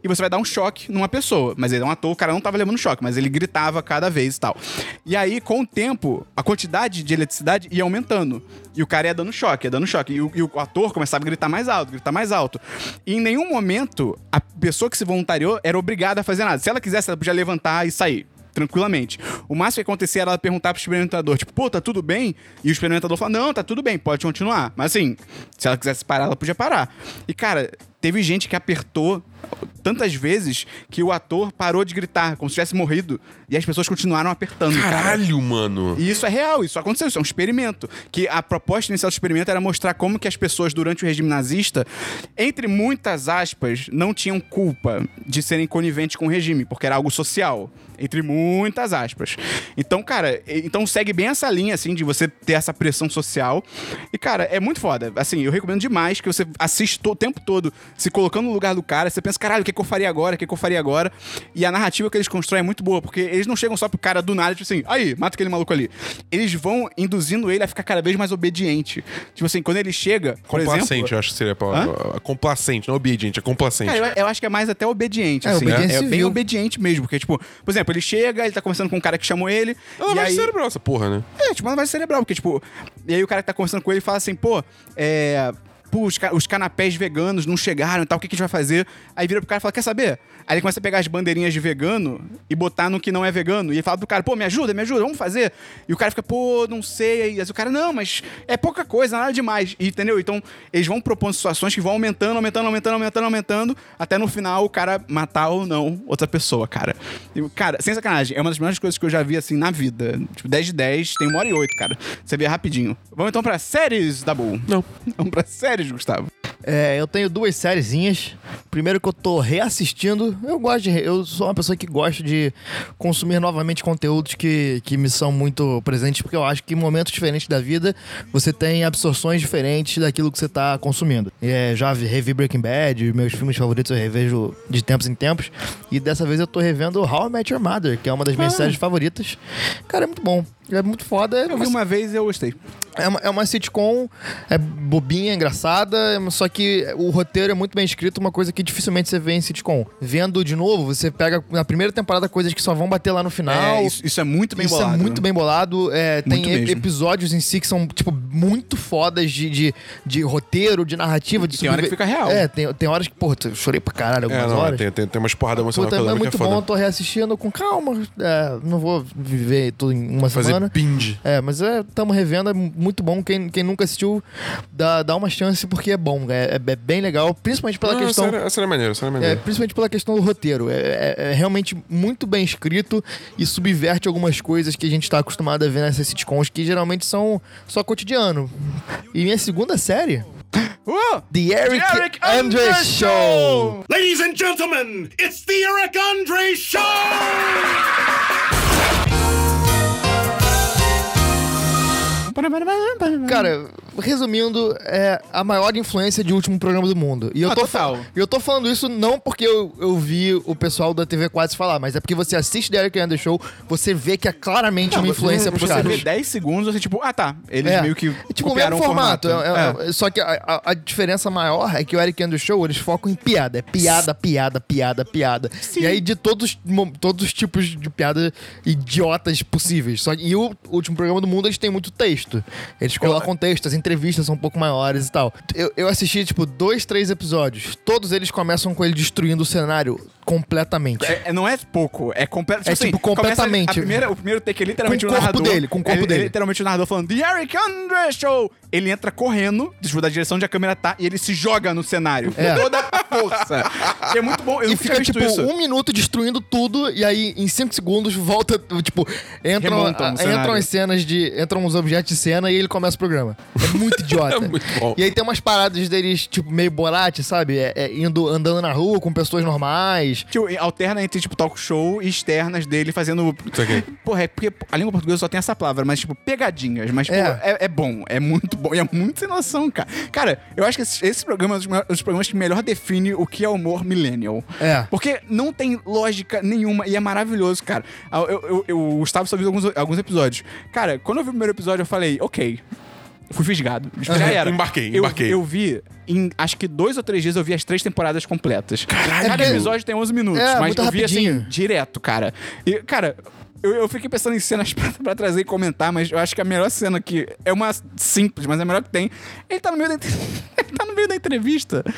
e você vai dar um choque numa pessoa. Mas ele é um ator, o cara não tava levando choque, mas ele gritava cada vez e tal. E aí, com o tempo, a quantidade de eletricidade ia aumentando. E o cara ia dando choque, ia dando choque. E o, e o ator começava a gritar mais alto, gritar mais alto. E em nenhum momento, a pessoa que se voluntariou era obrigada a fazer nada. Se ela quisesse, ela podia levantar e sair tranquilamente. O máximo que acontecia era ela perguntar pro experimentador, tipo, pô, tá tudo bem? E o experimentador falava, não, tá tudo bem, pode continuar. Mas assim, se ela quisesse parar, ela podia parar. E, cara, teve gente que apertou tantas vezes que o ator parou de gritar, como se tivesse morrido. E as pessoas continuaram apertando. cara.
Caralho, mano.
E isso é real, isso aconteceu, isso é um experimento. Que a proposta inicial do experimento era mostrar como que as pessoas, durante o regime nazista, entre muitas aspas, não tinham culpa de serem coniventes com o regime, porque era algo social. Entre muitas aspas. Então, cara, então segue bem essa linha, assim, de você ter essa pressão social. E, cara, é muito foda. Assim, eu recomendo demais que você assista o tempo todo se colocando no lugar do cara. Você pensa, caralho, que, que eu faria agora? O que, que eu faria agora? E a narrativa que eles constroem é muito boa, porque eles não chegam só pro cara do nada, tipo assim, aí, mata aquele maluco ali. Eles vão induzindo ele a ficar cada vez mais obediente. Tipo assim, quando ele chega, por
Complacente,
exemplo...
eu acho que seria a palavra. Complacente, não obediente, é complacente.
Cara, eu, eu acho que é mais até obediente,
É,
assim.
obediência
é bem obediente mesmo, porque, tipo, por exemplo, ele chega, ele tá conversando com um cara que chamou ele.
É uma
e
lavagem
aí...
cerebral essa porra, né?
É, tipo, uma lavagem cerebral, porque, tipo, e aí o cara que tá conversando com ele fala assim, pô, é. Pô, os, os canapés veganos não chegaram e tal, o que, que a gente vai fazer? Aí vira pro cara e fala, quer saber? Aí ele começa a pegar as bandeirinhas de vegano e botar no que não é vegano. E ele fala pro cara, pô, me ajuda, me ajuda, vamos fazer. E o cara fica, pô, não sei. E aí o cara, não, mas é pouca coisa, nada demais. E, entendeu? Então, eles vão propondo situações que vão aumentando, aumentando, aumentando, aumentando, aumentando, até no final o cara matar ou não outra pessoa, cara. E, cara, sem sacanagem, é uma das melhores coisas que eu já vi, assim, na vida. Tipo, 10 de 10, tem uma hora e oito, cara. Você vê rapidinho. Vamos então pra séries, Dabu.
Não.
Vamos pra séries, Gustavo.
É, eu tenho duas sériezinhas. Primeiro que eu tô reassistindo. Eu gosto de. Eu sou uma pessoa que gosta de consumir novamente conteúdos que, que me são muito presentes, porque eu acho que em momentos diferentes da vida você tem absorções diferentes daquilo que você tá consumindo. É, já vi- revi Breaking Bad, meus filmes favoritos eu revejo de tempos em tempos. E dessa vez eu tô revendo How I Met Your Mother, que é uma das minhas
Ah.
séries favoritas. Cara, é muito bom. É muito foda. É
Eu vi uma vez e eu gostei.
é uma, é uma sitcom, é bobinha, engraçada, é- só que o roteiro é muito bem escrito, uma coisa que dificilmente você vê em sitcom. Vendo de novo, você pega na primeira temporada coisas que só vão bater lá no final.
É, isso, isso é muito bem
Isso
bolado.
é muito bem bolado. é, tem
Muito mesmo.
episódios em si que são, tipo, muito fodas de, de, de roteiro, de narrativa, de
Tem hora que
subver-
fica real.
É, tem, tem horas que, pô, eu chorei pra caralho
É,
algumas
não,
horas.
tem, tem, tem umas porradas emocionais
Puta,
eu
é muito
é
bom,
foda.
tô reassistindo com calma. é, não vou viver tudo em uma
Fazer
semana.
Binge.
É, mas é, tamo revendo, é muito bom. Quem, quem nunca assistiu, dá, dá uma chance porque é bom. É, é- é bem legal, principalmente pela
Não,
questão.
essa era- essa era maneira, essa era
É,
maneira.
principalmente pela questão do roteiro. É, é- é realmente muito bem escrito e subverte algumas coisas que a gente tá acostumado a ver nessas sitcoms que geralmente são só cotidiano. E minha segunda série,
Uh!
The Eric,
The Eric
Andre,
Andre
Show.
Ladies and gentlemen, it's the Eric Andre Show!
Cara, resumindo, é a maior influência de último programa do mundo. E eu
Ah,
tô,
total.
eu tô falando isso não porque eu, eu vi o pessoal da TV Quase falar, mas é porque você assiste The Eric Andre Show, você vê que é claramente uma influência pros
Você
caras.
vê 10 segundos, você tipo, ah tá, eles
É.
meio que
É tipo o
copiaram
mesmo
o
formato.
formato.
é- é- é- Só que a, a- diferença maior é que o Eric Andre Show, eles focam em piada. É piada, piada, piada, piada. E aí de todos, todos os tipos de piada idiotas possíveis. Só e o último programa do mundo, eles têm muito texto. Eles colocam texto, as entrevistas são um pouco maiores e tal. Eu, eu assisti, tipo, dois, três episódios. Todos eles começam com ele destruindo o cenário completamente.
É, é- não é pouco, é completo.
É, tipo, completamente.
a primeira, o primeiro take é literalmente
Com
o
o
narrador.
dele, com o corpo
ele,
dele.
É literalmente o narrador falando The Eric Andre Show. Ele entra correndo, tipo, da direção onde a câmera tá, e ele se joga no cenário.
É.
Com toda a força. é muito bom. Eu
E fica, tipo,
isso.
um minuto destruindo tudo, e aí, em cinco segundos, volta, tipo, entram, a- entram as cenas de. Entram os objetos de cena e ele começa o programa. É muito idiota.
É muito bom.
E aí tem umas paradas deles, tipo, meio Borat, sabe? É, é indo, andando na rua com pessoas normais.
Tipo, alterna entre, tipo, talk show e externas dele fazendo.
Isso aqui.
Porra, é porque a língua portuguesa só tem essa palavra, mas, tipo, pegadinhas. Mas, tipo,
É.
é. é bom. É muito bom. E é muito sem noção, cara. Cara, eu acho que esse, esse programa é um dos programas que melhor define o que é humor millennial.
É.
Porque não tem lógica nenhuma e é maravilhoso, cara. Eu, eu, eu- eu- o Gustavo só viu alguns, alguns episódios. Cara, quando eu vi o primeiro episódio, eu falei, ok. Fui fisgado. Já era.
Embarquei,
Eu-
embarquei.
Eu, vi, em acho que dois ou três dias, eu vi as três temporadas completas.
É
Cada
porque-
episódio tem 11 minutos,
É,
mas eu vi assim,
rapidinho.
direto, cara. E, cara. Eu, eu fiquei pensando em cenas pra, pra trazer e comentar, mas eu acho que a melhor cena aqui é uma simples, mas é a melhor que tem. Ele tá no meio da, ele tá no meio da entrevista.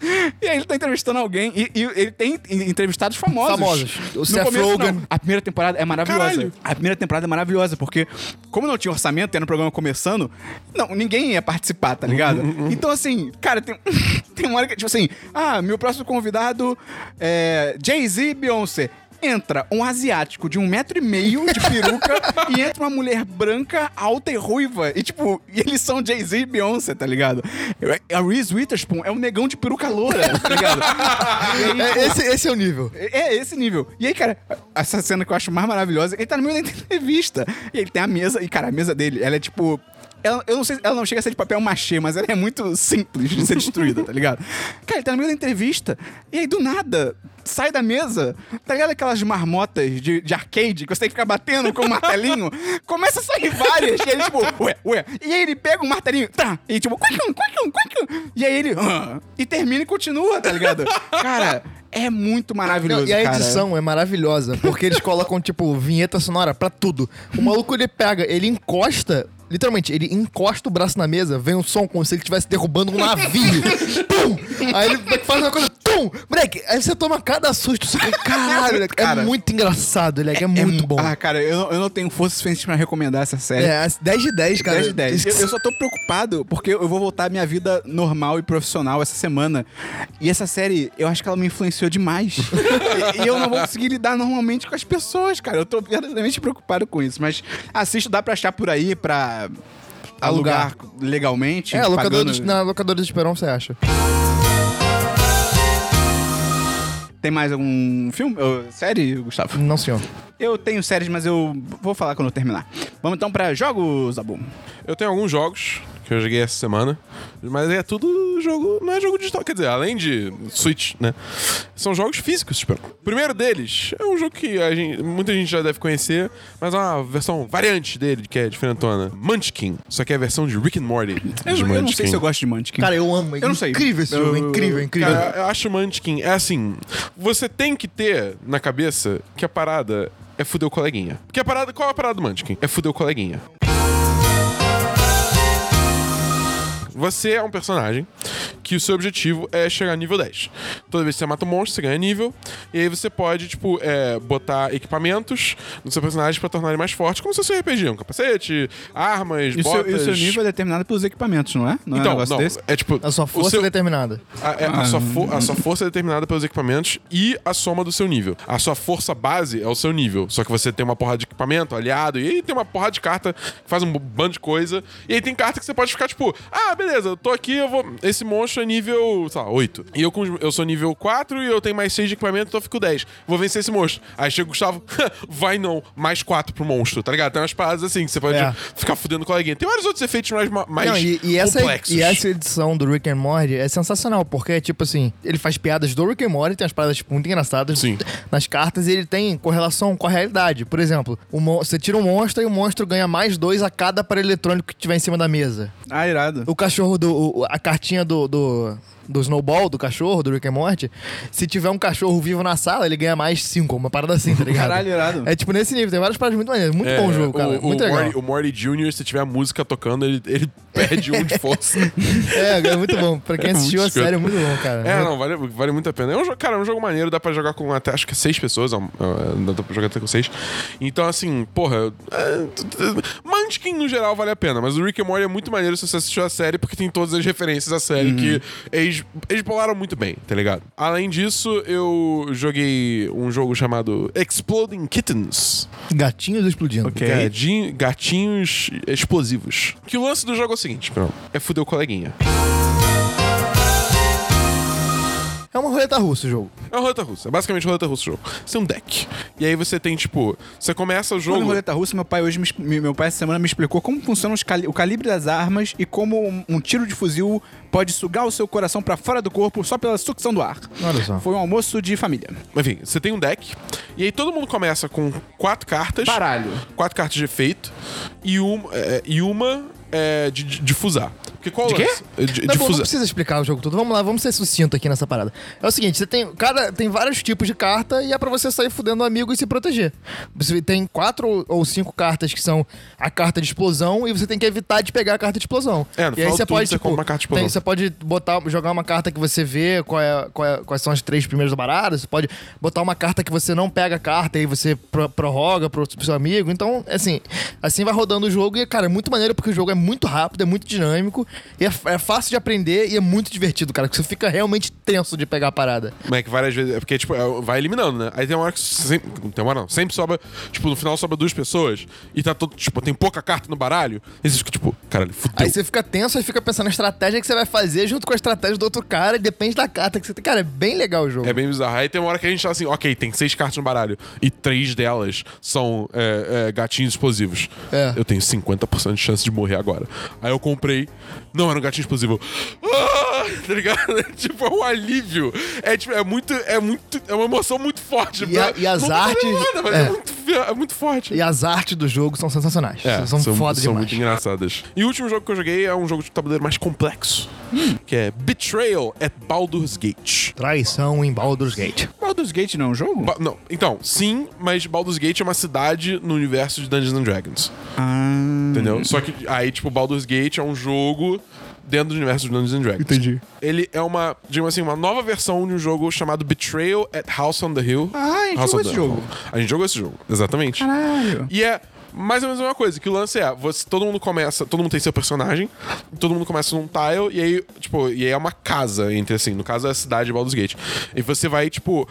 E aí ele tá entrevistando alguém e, e ele tem entrevistados famosos.
Famosos. O
No
Seth
começo,
Rogen.
não. A primeira temporada é maravilhosa.
Caralho.
A primeira temporada é maravilhosa, porque como não tinha orçamento, era um programa começando, não, ninguém ia participar, tá ligado? Então, assim, cara, tem, tem uma hora que, tipo assim, ah, meu próximo convidado é Jay-Z Beyoncé. Entra um asiático de um metro e meio de peruca e entra uma mulher branca, alta e ruiva. E, tipo, eles são Jay-Z e Beyoncé, tá ligado? A Reese Witherspoon é um negão de peruca loura, tá ligado? Aí,
É, esse, esse é o nível.
é esse nível. E aí, cara, essa cena que eu acho mais maravilhosa, ele tá no meio da entrevista. E ele tem a mesa, e, cara, a mesa dele, ela é tipo. Ela, eu não sei, ela não chega a ser de papel machê, mas ela é muito simples de ser destruída, tá ligado? Cara, ele tá no meio da entrevista, e aí do nada, sai da mesa, tá ligado aquelas marmotas de, de arcade que você tem que ficar batendo com um martelinho? Começa a sair várias, e ele tipo, ué, ué. E aí ele pega um martelinho, tá, e tipo, quicum, quicum, quicum. E aí ele, ah, e termina e continua, tá ligado? Cara, é muito maravilhoso,
Não, e a
cara.
edição é maravilhosa, porque eles colocam, tipo, vinheta sonora pra tudo. O maluco, ele pega, ele encosta, literalmente, ele encosta o braço na mesa, vem um som como se ele estivesse derrubando um navio. Pum! Aí ele faz uma coisa, tum! Moleque, aí você toma cada susto, você caralho, moleque,
Cara,
é muito engraçado, moleque, é, muito
mu-
bom.
Ah, cara, eu não, eu não tenho força suficiente pra recomendar essa série.
É, 10 de 10, cara.
10 de 10. Eu, eu só tô preocupado porque eu vou voltar à minha vida normal e profissional essa semana. E essa série, eu acho que ela me influenciou demais. e, e eu não vou conseguir lidar normalmente com as pessoas, cara. Eu tô verdadeiramente preocupado com isso. Mas assisto, dá pra achar por aí pra é, alugar, legalmente.
É,
pagando...
na locadora de Esperão você acha.
Tem mais algum filme? Ou série, Gustavo?
Não, senhor.
Eu tenho séries, mas eu vou falar quando eu terminar. Vamos então pra jogos, Abu.
Eu tenho alguns jogos que eu joguei essa semana, mas é tudo jogo, não é jogo digital, quer dizer, além de Switch, né? São jogos físicos, tipo. O primeiro deles é um jogo que a gente- muita gente já deve conhecer, mas é uma versão variante dele, que é diferentona. Munchkin, só que é a versão de Rick and Morty.
Eu,
de
eu não sei se eu gosto de Munchkin.
Cara, eu amo. É
Eu não sei.
incrível esse
Eu-
jogo. é Incrível, incrível.
Cara, eu acho Munchkin, é assim, você tem que ter na cabeça que a parada é fuder o coleguinha. Porque a parada, qual é a parada do Munchkin? É fuder o coleguinha. Você é um personagem que o seu objetivo é chegar a nível 10. Toda vez que você mata um monstro, você ganha nível. E aí você pode, tipo, é, botar equipamentos no seu personagem pra tornar ele mais forte, como se fosse um RPG. Um capacete, armas,
E seu,
botas...
e o seu nível é determinado pelos equipamentos, não é? Não é um
Então,
negócio
não,
desse?
é tipo...
A sua força
seu-
é determinada.
a, é- a sua fo- a sua força é determinada pelos equipamentos e a soma do seu nível. A sua força base é o seu nível. Só que você tem uma porrada de equipamento, aliado, e aí tem uma porrada de carta que faz um bando de coisa. E aí tem carta que você pode ficar tipo, ah, beleza, eu tô aqui, eu vou. Esse monstro é nível, sei lá, 8. E eu, eu sou nível 4 e eu tenho mais 6 de equipamento, então eu fico 10. Vou vencer esse monstro. Aí chega o Gustavo, vai não, mais 4 pro monstro, tá ligado? Tem umas paradas assim que você pode
É.
ficar fudendo com alguém. Tem vários outros efeitos mais, mais
Não, e, e essa,
complexos.
e essa edição do Rick and Morty é sensacional, porque, tipo assim, ele faz piadas do Rick and Morty, tem umas paradas tipo, muito engraçadas
Sim.
nas cartas e ele tem correlação com a realidade. Por exemplo, você tira um monstro e o monstro ganha mais dois a cada aparelho eletrônico que tiver em cima da mesa.
Ah, irado.
O cachorro do. o- a cartinha do. do do Snowball, do cachorro, do Rick and Morty, se tiver um cachorro vivo na sala, ele ganha mais cinco, uma parada assim, tá ligado?
Caralho, irado.
É tipo nesse nível, tem várias paradas muito maneiras. Muito
É,
bom o jogo, cara.
O,
muito
o
legal.
Morty, o Morty Jr., se tiver a música tocando, ele, ele perde um de força.
É, é muito bom. Pra quem
É
assistiu a série, é muito bom, cara.
É, não, vale, vale muito a pena. É um jogo, cara, é um jogo maneiro, dá pra jogar com até acho que seis pessoas, é é, dá pra jogar até com seis. Então, assim, porra, é, Munchkin no geral vale a pena, mas o Rick and Morty é muito maneiro se você assistiu a série, porque tem todas as referências à série que eles, eles bolaram muito bem, tá ligado? Além disso, eu joguei um jogo chamado Exploding Kittens.
Gatinhos explodindo.
Ok.
Gadinho- gatinhos explosivos. Que o lance do jogo é o seguinte, Bruno, é fuder o coleguinha.
É uma roleta russa o jogo.
É uma roleta russa, é basicamente roleta russa o jogo. Você tem um deck. E aí você tem, tipo, você começa o
em
jogo.
roleta russa, meu pai hoje me, meu pai essa semana me explicou como funciona cali- o calibre das armas e como um, um tiro de fuzil pode sugar o seu coração pra fora do corpo só pela sucção do ar.
Olha só.
Foi um almoço de família.
Enfim, você tem um deck. E aí todo mundo começa com quatro cartas.
Baralho.
Quatro cartas de efeito. E, um, é, e uma é, de, de difusar. Porque qual
De quê?
De,
Tá bom, não precisa explicar o jogo todo. Vamos lá, vamos ser sucinto aqui nessa parada. É o seguinte, você tem, cada, tem vários tipos de carta e é pra você sair fudendo o amigo e se proteger. Você tem quatro ou- cinco cartas que são a carta de explosão e você tem que evitar de pegar a carta de explosão.
É, no
e aí você pode,
você
tipo,
uma carta de explosão.
tem- você pode botar, jogar uma carta que você vê qual é, qual é- quais são as três primeiras baralhas. Você pode botar uma carta que você não pega a carta e você pro- prorroga pro, pro seu amigo. Então, assim, assim vai rodando o jogo e, cara, é muito maneiro porque o jogo é muito rápido, é muito dinâmico e é, é fácil de aprender e é muito divertido, cara. Que você fica realmente tenso de pegar a parada.
Mas é que várias vezes. É porque, tipo, é, vai eliminando, né? Aí tem uma hora que sempre. Não tem uma hora não. Sempre sobra. Tipo, no final sobra duas pessoas. E tá todo. Tipo, tem pouca carta no baralho. E você fica, tipo, caralho, fudeu.
Aí você fica tenso e fica pensando na estratégia que você vai fazer junto com a estratégia do outro cara e depende da carta que você tem. Cara, é bem legal o jogo.
É bem bizarro. Aí tem uma hora que a gente tá assim, ok, tem seis cartas no baralho. E três delas são é, é, gatinhos explosivos.
É.
Eu tenho 50% de chance de morrer agora. Aí eu comprei. Não, era um gatinho explosivo. Ah, tá ligado? tipo, é um alívio. É, tipo, é muito. É muito. É uma emoção muito forte.
E a- e as
Não
artes-
Nada, mas é.
é.
muito, é muito forte.
E as artes do jogo são sensacionais.
É,
são, foda
são
demais.
muito engraçadas. E o último jogo que eu joguei é um jogo de tabuleiro mais complexo.
Hum.
Que é Betrayal at Baldur's Gate.
Traição em Baldur's Gate.
Baldur's Gate não é um jogo?
Ba- não, então, sim, mas Baldur's Gate é uma cidade no universo de Dungeons and Dragons.
Ah.
Entendeu? Só que aí, tipo, Baldur's Gate é um jogo dentro do universo de Dungeons and Dragons.
Entendi.
Ele é uma, digamos assim, uma nova versão de um jogo chamado Betrayal at House on the Hill.
Ah, a gente
House
jogou esse jogo.
A gente jogou esse jogo, exatamente.
Caralho.
E é mais ou menos a mesma coisa. Que o lance é, você, todo mundo começa, todo mundo tem seu personagem, todo mundo começa num tile, e aí, tipo, e aí é uma casa entre assim, no caso é a cidade de Baldur's Gate. E você vai, tipo,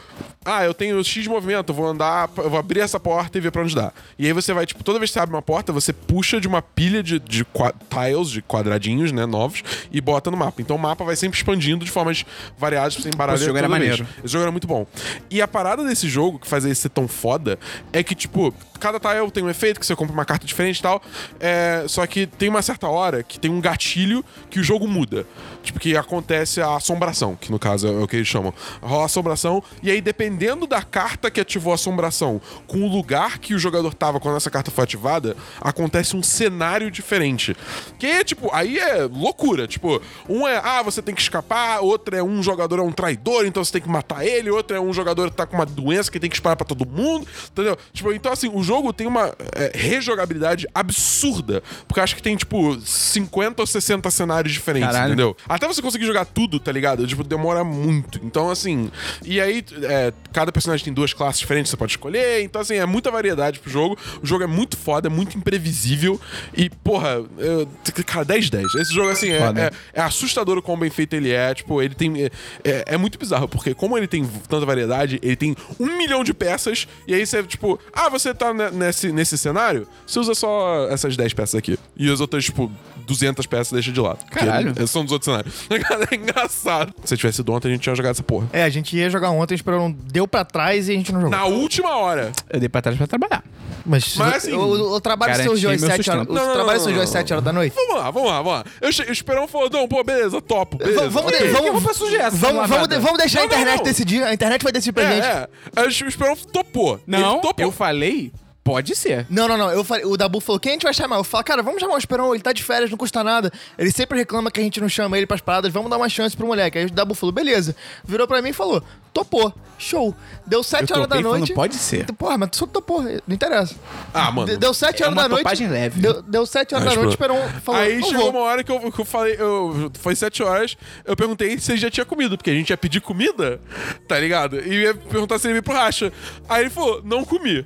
ah, eu tenho X de movimento, eu vou andar, eu vou abrir essa porta e ver pra onde dá. E aí você vai, tipo, toda vez que você abre uma porta, você puxa de uma pilha de, de tiles, de quadradinhos, né, novos, e bota no mapa. Então o mapa vai sempre expandindo de formas variadas, sem baralho.
Esse jogo era
vez.
maneiro.
Esse jogo era muito bom. E a parada desse jogo, que faz ele ser tão foda, é que, tipo, cada tile tem um efeito, que você compra uma carta diferente e tal. É, só que tem uma certa hora que tem um gatilho que o jogo muda. Tipo, que acontece a assombração, que no caso é o que eles chamam. Rola a assombração, e aí, dependendo da carta que ativou a assombração com o lugar que o jogador tava quando essa carta foi ativada, acontece um cenário diferente. Que é, tipo, aí é loucura. Tipo, um é, ah, você tem que escapar, outro é um jogador é um traidor, então você tem que matar ele, outro é um jogador que tá com uma doença que tem que espalhar pra todo mundo, entendeu? Tipo, então assim, o jogo tem uma é, rejogabilidade absurda, porque eu acho que tem, tipo, 50 ou 60 cenários diferentes,
Caralho.
entendeu? Até você conseguir jogar tudo, tá ligado? Tipo, demora muito. Então, assim, e aí, é, cada personagem tem duas classes diferentes, você pode escolher, então, assim, é muita variedade pro jogo. O jogo é muito foda, é muito imprevisível e, porra, eu, cara, 10 10. Esse jogo, assim, é, é, é assustador o quão bem feito ele é. Tipo, ele tem. É, é- é muito bizarro, porque como ele tem tanta variedade, ele tem um milhão de peças, e aí você, tipo, ah, você tá ne- nesse, nesse cenário, você usa só essas 10 peças aqui. E as outras, tipo, 200 peças deixa de lado.
Caralho.
São dos outros cenários. É engraçado. Se tivesse ido ontem, a gente tinha jogado essa porra.
É, a gente ia jogar ontem, esperou, deu pra trás e a gente não jogou.
Na última hora.
Eu dei pra trás pra trabalhar.
Mas,
Mas, assim,
o, o trabalho surgiu às
meu
7 horas. O
Não, não,
trabalho
não,
surgiu
não,
às
não.
7 horas da noite.
Vamos lá, vamos lá, vamos lá. Eu, che- o Esperão falou, não, pô, beleza, topo, beleza.
Vamos,
ok.
de- vamos,
é essa?
vamos, vamos, de- vamos deixar a
Não, não,
internet
não.
decidir. A internet vai decidir pra gente.
É, é. Aí O Esperão topou.
Não,
Ele topou.
eu falei, pode ser.
Não, não, não. Eu falei, o Dabu falou: quem a gente vai chamar? Eu falo, cara, vamos chamar o Esperão, ele tá de férias, não custa nada. Ele sempre reclama que a gente não chama ele pras paradas, vamos dar uma chance pro moleque. Aí o Dabu falou: beleza. Virou pra mim e falou: topou, show. Deu 7
Eu
horas da noite.
pode ser.
Porra, mas tu só topou, não interessa.
Ah, mano.
De- Deu 7
É
horas
uma
da noite.
topagem leve.
Deu, deu 7 horas
Ah,
da noite,
tipo,
Esperão falou:
Aí
não
chegou
vou.
uma hora que eu, que eu falei, eu, foi sete horas, eu perguntei se ele já tinha comido, porque a gente ia pedir comida, tá ligado? E ia perguntar se ele ia ir pro racha. Aí ele falou, não comi.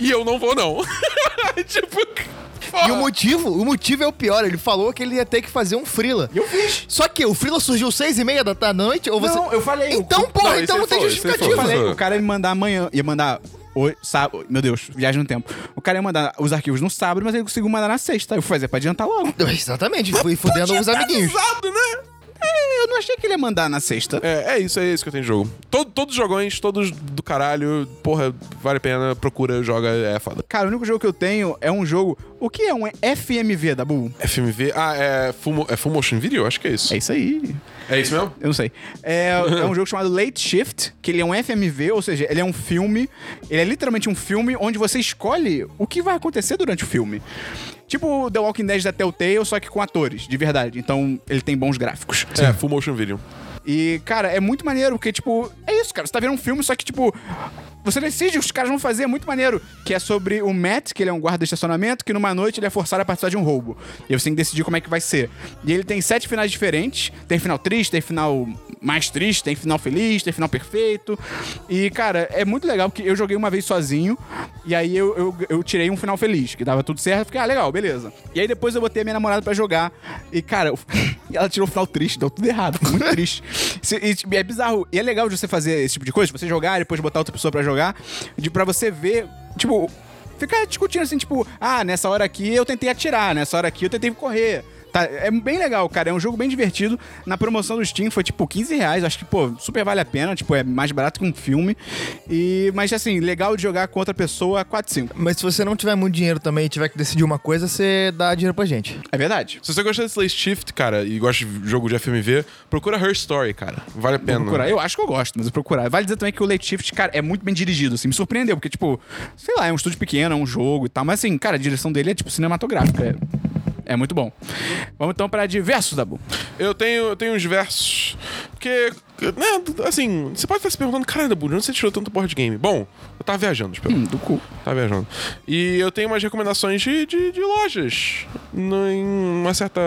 E eu não vou, não. Tipo.
E o motivo, o motivo é o pior. Ele falou que ele ia ter que fazer um frila.
Eu fiz.
Só que o frila surgiu seis e meia da da noite ou você...
Não, eu falei.
Então,
O-
porra,
Não,
então não tem
falou,
Eu
justificativa.
falou.
falei, o cara ia me mandar amanhã, ia mandar. Hoje, sábado, meu Deus, viagem no tempo. O cara ia mandar os arquivos no sábado, mas ele conseguiu mandar na sexta. Eu fui fazer pra adiantar logo.
Exatamente, fui fudendo os amiguinhos.
Avisado, né?
É, eu não achei que ele ia mandar na sexta.
É, é isso, é isso que eu tenho de jogo. Todo, todos os jogões, todos do caralho, porra, vale a pena, procura, joga, é foda.
Cara, o único jogo que eu tenho é um jogo. O que é um FMV, Dabu?
FMV, ah, é full, é full motion video? Acho que é isso.
É isso aí.
É isso mesmo?
Eu não sei. É, é um jogo chamado Late Shift, que ele é um FMV, ou seja, ele é um filme. Ele é literalmente um filme onde você escolhe o que vai acontecer durante o filme. Tipo The Walking Dead da Telltale, só que com atores, de verdade. Então ele tem bons gráficos.
É, full motion video.
E, cara, é muito maneiro, porque, tipo, é isso, cara. Você tá vendo um filme, só que, tipo, você decide os caras vão fazer, é muito maneiro. Que é sobre o Matt, que ele é um guarda de estacionamento, que numa noite ele é forçado a participar de um roubo. E você tem que decidir como é que vai ser. E ele tem sete finais diferentes. Tem final triste, tem final mais triste, tem final feliz, tem final perfeito. E, cara, é muito legal, porque eu joguei uma vez sozinho, e aí eu, eu, eu tirei um final feliz, que dava tudo certo. Fiquei, ah, legal, beleza. E aí depois eu botei a minha namorada pra jogar. E, cara, eu- ela tirou o final triste, deu tudo errado. Muito triste. Tipo, é bizarro. E é legal de você fazer esse tipo de coisa, você jogar e depois botar outra pessoa pra jogar, de, pra você ver, tipo, ficar discutindo assim, tipo, ah, nessa hora aqui eu tentei atirar, nessa hora aqui eu tentei correr. Tá, é bem legal, cara. É um jogo bem divertido. Na promoção do Steam foi tipo 15 reais. Acho que, pô, super vale a pena. Tipo, é mais barato que um filme. E, mas assim, legal de jogar com outra pessoa 4, 5.
Mas se você não tiver muito dinheiro também e tiver que decidir uma coisa, você dá dinheiro pra gente.
É verdade.
Se você gosta desse Late Shift, cara, e gosta de jogo de FMV, procura Her Story, cara. Vale a pena.
Vou procurar. Eu acho que eu gosto, mas eu procurar. Vale dizer também que o Late Shift, cara, é muito bem dirigido, assim. Me surpreendeu, porque, tipo, sei lá, é um estúdio pequeno, é um jogo e tal. Mas, assim, cara, a direção dele é, tipo, cinematográfica. É, é muito bom. Vamos então pra diversos, Dabu.
Eu tenho, eu tenho uns versos. Porque né, assim, você pode estar se perguntando, caralho, Dabu, de onde você tirou tanto board game? Bom, eu tava viajando, espero.
Hum, do cu.
Tá viajando. E eu tenho umas recomendações de, de, de lojas no- em uma certa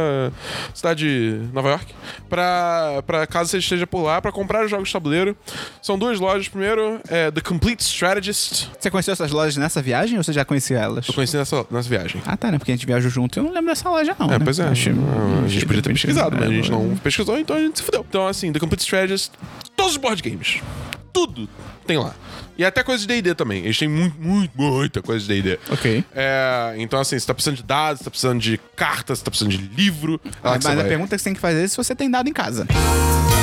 cidade de Nova York. Pra, pra caso você esteja por lá, pra comprar jogos de tabuleiro. São duas lojas. Primeiro, é The Complete Strategist.
Você conheceu essas lojas nessa viagem ou você já conhecia elas?
Eu conheci nessa, nessa viagem.
Ah, tá, né? Porque a gente viajou junto. Eu não lembro dessa loja, não.
É,
né?
pois é.
Achei-
a gente podia ter pesquisado, mas a gente não pesquisou, então a gente se fudeu. Então, assim, The Complete Strategist, todos os board games. Tudo tem lá. E até coisa de D&D também. Eles têm muito, muito, muita coisa de D&D.
Ok.
É, então, assim, você tá precisando de dados, você tá precisando de cartas, você tá precisando de livro. é
Mas,
você
mas a pergunta que você tem que fazer é se você tem dado em casa.
E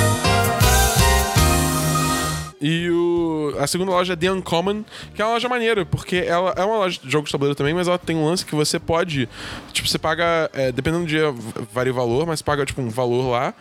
a segunda loja é The Uncommon, que é uma loja maneira, porque ela é uma loja de jogos de tabuleiro também, mas ela tem um lance que você pode. Tipo, você paga. é, dependendo do dia, varia o valor, mas paga, tipo, um valor lá.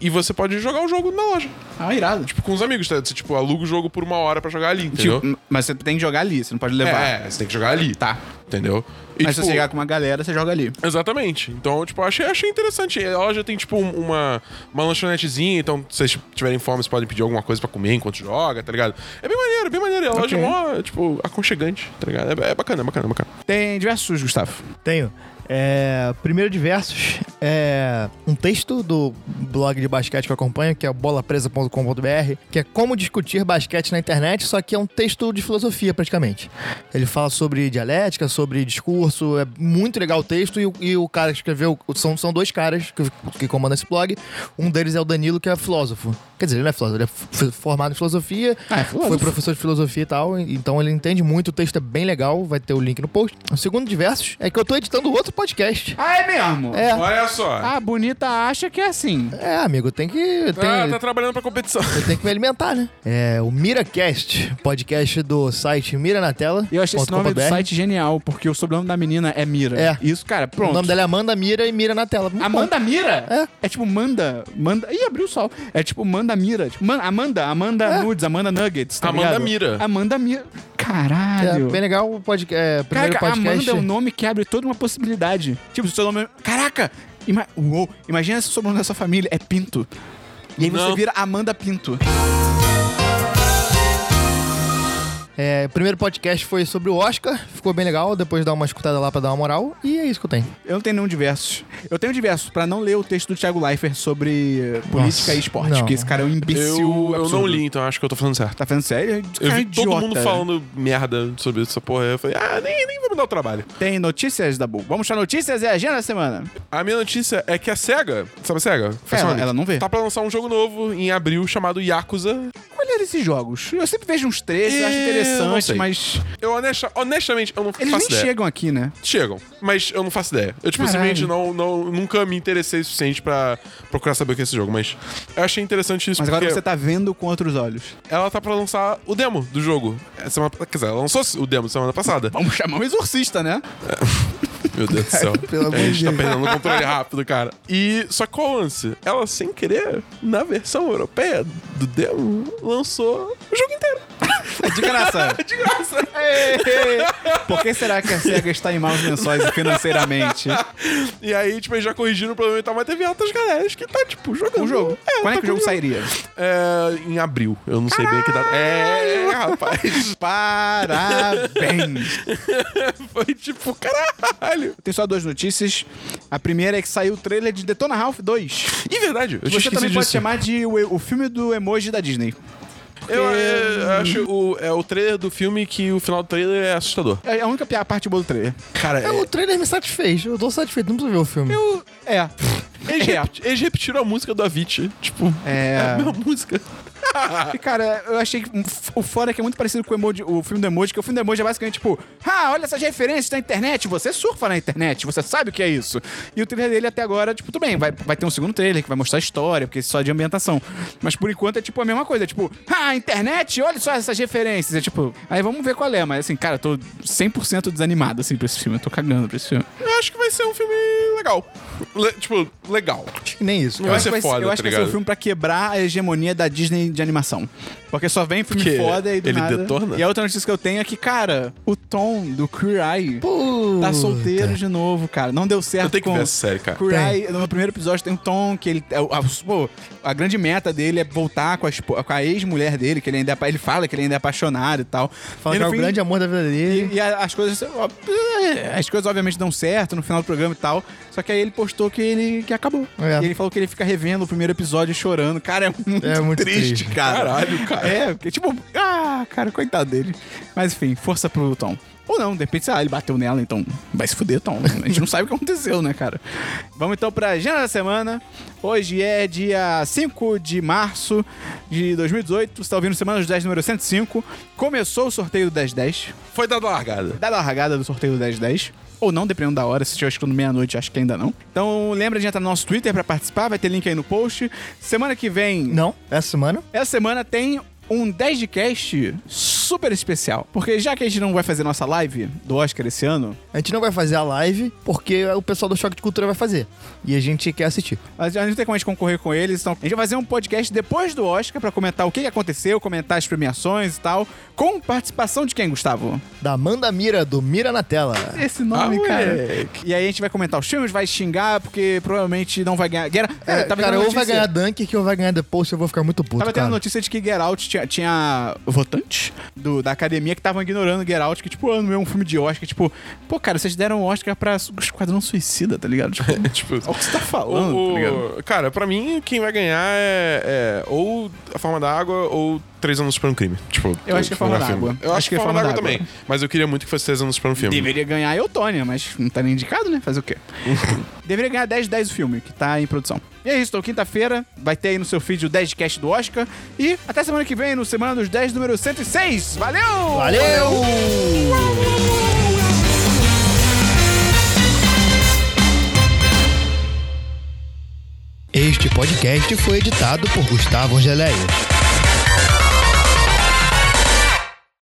E você pode jogar o jogo na loja.
Ah, irado.
Tipo, com os amigos, tá? Você, tipo, aluga o jogo por uma hora pra jogar ali, entendeu?
Tipo, mas você tem que jogar ali, você não pode levar.
é, você tem que jogar ali.
Tá.
Entendeu? E,
Mas se
tipo,
você chegar com uma galera, você joga ali.
Exatamente. Então, tipo, achei, achei interessante. A loja tem, tipo, um- uma, uma lanchonetezinha, então se vocês tipo, tiverem fome, vocês podem pedir alguma coisa pra comer enquanto joga, tá ligado? É bem maneiro, bem maneiro. A loja é mó, tipo, aconchegante, tá ligado? É, é bacana, é bacana, é bacana.
Tem diversos, Gustavo.
Tenho. É, primeiro de versos é um texto do blog de basquete que eu acompanho, que é bolapresa.com.br, que é como discutir basquete na internet, só que é um texto de filosofia praticamente. Ele fala sobre dialética, sobre discurso, é muito legal o texto e o, e o cara que escreveu, são, são dois caras que, que comandam esse blog, um deles é o Danilo, que é filósofo. Quer dizer, ele não é filósofo, ele é formado em filosofia,
Ah, é filósofo.
foi professor de filosofia e tal, então ele entende muito, o texto é bem legal, vai ter o link no post. O segundo de versos é que eu tô editando outro podcast.
Ah, é mesmo?
É,
Olha só.
A bonita acha que é assim.
é, amigo, tem que. Tem,
Ah, tá trabalhando pra competição.
eu tenho que me alimentar, né? É o MiraCast, podcast do site Mira na Tela.
E eu achei esse nome do site genial, porque o sobrenome da menina é Mira.
É.
Isso, cara,
O
pronto.
nome dela é Amanda Mira e Mira na Tela. Muito
Amanda Mira?
É.
É tipo manda, manda. Ih, abriu o sol. É tipo manda Mira. Tipo, man- Amanda, Amanda
É.
Nudes, Amanda Nuggets. Tá
Amanda
ligado?
Mira.
Amanda Mira.
bom.
Caralho.
É, bem legal o podcast. É, primeiro
Caraca,
podcast.
Amanda é um nome que abre toda uma possibilidade. Tipo, se o seu nome. Caraca! Ima... Uou, imagina se o sobrenome da sua família é Pinto. E aí você
Não.
vira Amanda Pinto.
É, o primeiro podcast foi sobre o Oscar, ficou bem legal, depois dá uma escutada lá pra dar uma moral, e é isso que eu tenho.
Eu não tenho nenhum diversos. Eu tenho diversos pra não ler o texto do Thiago Leifert sobre política
Nossa,
e esporte.
não.
Porque esse cara é um imbecil
Eu, eu não li, então acho que eu tô falando certo.
Tá falando sério? Esse
Eu vi
é
todo
idiota.
mundo falando merda sobre essa porra. Eu falei, ah, nem, nem vou me dar o trabalho.
Tem notícias da Bull. Vamos para notícias e agenda da semana.
A minha notícia é que a SEGA, sabe a SEGA? Personalmente,
ela não vê.
Tá pra lançar um jogo novo em abril chamado Yakuza.
Qual era esses jogos? Eu sempre vejo uns eu acho
É, não
interessante,
sei.
mas
Eu honesta- honestamente, eu não
eles
faço
nem
ideia.
chegam aqui, né?
Chegam, mas eu não faço ideia. Eu, tipo,
Caralho.
simplesmente não, não, nunca me interessei o suficiente pra procurar saber o que é esse jogo. Mas eu achei interessante isso
Mas agora você tá vendo com outros olhos.
ela tá pra lançar o demo do jogo. É Semana, quer dizer, ela lançou o demo semana passada.
Vamos chamar um exorcista, né?
Meu Deus do céu.
Pelo amor
a gente tá perdendo o controle rápido, cara. E só que qual lance? Ela, sem querer, na versão europeia do demo, lançou o jogo inteiro.
De graça.
De graça.
Por que será que a SEGA está em maus lençóis financeiramente?
E aí, tipo, eles já corrigiram o problema e tal, mas teve altas galera que tá, tipo, jogando.
O jogo.
É,
Quando é
tá
que o jogo sairia?
É, em abril. Eu não sei bem que data. É, rapaz.
Parabéns!
Foi tipo, caralho.
Tem só duas notícias. A primeira é que saiu o trailer de Detona Ralph 2.
E verdade, eu tinha
Você também
esquecido
pode
disso.
chamar de o, o filme do emoji da Disney.
Eu, é, eu acho o, é o trailer do filme que o final do trailer é assustador.
É a única pi- parte boa do trailer.
Cara,
É, o trailer me satisfez, eu tô satisfeito, não preciso ver o filme.
Eu... É.
eles,
é.
repetiram a música do Avicii. Tipo,
É.
é a mesma música.
E, cara, eu achei que o fora é que é muito parecido com o, emoji, o filme do emoji, que o filme do emoji é basicamente tipo, ah, olha essas referências da internet, você surfa na internet, você sabe o que é isso. E o trailer dele até agora, tipo, tudo bem, vai, vai ter um segundo trailer que vai mostrar a história, porque é só de ambientação. Mas por enquanto é tipo a mesma coisa, é tipo, ah, internet, olha só essas referências. É tipo, aí vamos ver qual é, mas assim, cara, eu tô 100% desanimado assim pra esse filme, eu tô cagando pra esse filme.
Eu acho que vai ser um filme legal. Le- tipo, legal.
Acho que nem isso.
Vai
Eu acho
ser
que vai, ser-
foda,
eu
tá
acho que vai ser um filme pra quebrar a hegemonia da Disney de animação. Porque só vem filme
Porque
foda e do
ele
nada...
detona?
E a outra notícia que eu tenho é que, cara, o Tom do Queer Eye
Puta.
tá solteiro de novo, cara. Não deu certo
Eu tenho que
com...
ver essa série, cara.
Queer. Eye, no primeiro episódio tem um Tom que ele... é o- A, pô, a grande meta dele é voltar com a, espo- com a ex-mulher dele, que ele ainda é, ele fala que ele ainda é apaixonado e tal.
Fala
E
que é o
fim-
grande amor da vida dele.
e, e a- as coisas. ó, As coisas obviamente dão certo no final do programa e tal. Só que aí ele postou que ele que acabou.
É.
E ele falou que ele fica revendo o primeiro episódio e chorando. Cara, é muito,
É muito
triste,
triste.
Cara.
Caralho, cara.
É, porque tipo, ah, cara, coitado dele. Mas enfim, força pro Tom. Ou não, de repente, lá, ele bateu nela, então vai se fuder, Tom. A gente não sabe o que aconteceu, né, cara? Vamos então pra agenda da semana. Hoje é dia 5 de março de 2018. Você tá ouvindo Semana dos 10, número 105. Começou o sorteio do 1010
Foi dada a largada.
dada a largada do sorteio do 1010. Ou não, dependendo da hora. Se estiver escutando meia-noite, acho que ainda não. Então lembra de entrar no nosso Twitter pra participar. Vai ter link aí no post. Semana que vem.
Não, essa semana.
Essa semana tem um 10 de cast super especial. Porque já que a gente não vai fazer nossa live do Oscar esse ano,
A gente não vai fazer a live porque o pessoal do Choque de Cultura vai fazer. E a gente quer assistir.
a gente não tem como a gente concorrer com eles. Então a gente vai fazer um podcast depois do Oscar pra comentar o que que aconteceu, comentar as premiações e tal. Com participação de quem, Gustavo?
Da Amanda Mira, do Mira na Tela.
Esse nome,
Ah,
cara. E aí a gente vai comentar os filmes, vai xingar, porque provavelmente não vai ganhar. Get...
É,
tava
cara,
tendo
ou vai ganhar Dunkirk ou vai ganhar The Post, eu vou ficar muito puto,
Tava tendo
cara.
notícia de que Get Out tinha, tinha votantes do, da academia que estavam ignorando Get Out, que, tipo, ah, não é um filme de Oscar. Tipo, pô, cara, vocês deram Oscar pra Esquadrão Suicida, tá ligado? Tipo,
tipo,
olha o que você tá falando,
o-
tá ligado?
cara, pra mim, quem vai ganhar é, é ou A Forma da Água ou Três Anos para um Crime. Tipo,
Eu acho que é Forma
melhor
da
filme.
Água.
Eu acho, que é Forma da Água também. Mas eu queria muito que fosse Três Anos para um filme.
Deveria ganhar a Eutônia, mas não tá nem indicado, né? Fazer o quê? Deveria ganhar 10 de 10 o filme, que tá em produção. E é isso, então quinta-feira vai ter aí no seu feed o 10 de cast do Oscar. E até semana que vem, no Semana dos 10, número 106. Valeu!
Valeu! Este podcast foi editado por Gustavo Angeléia.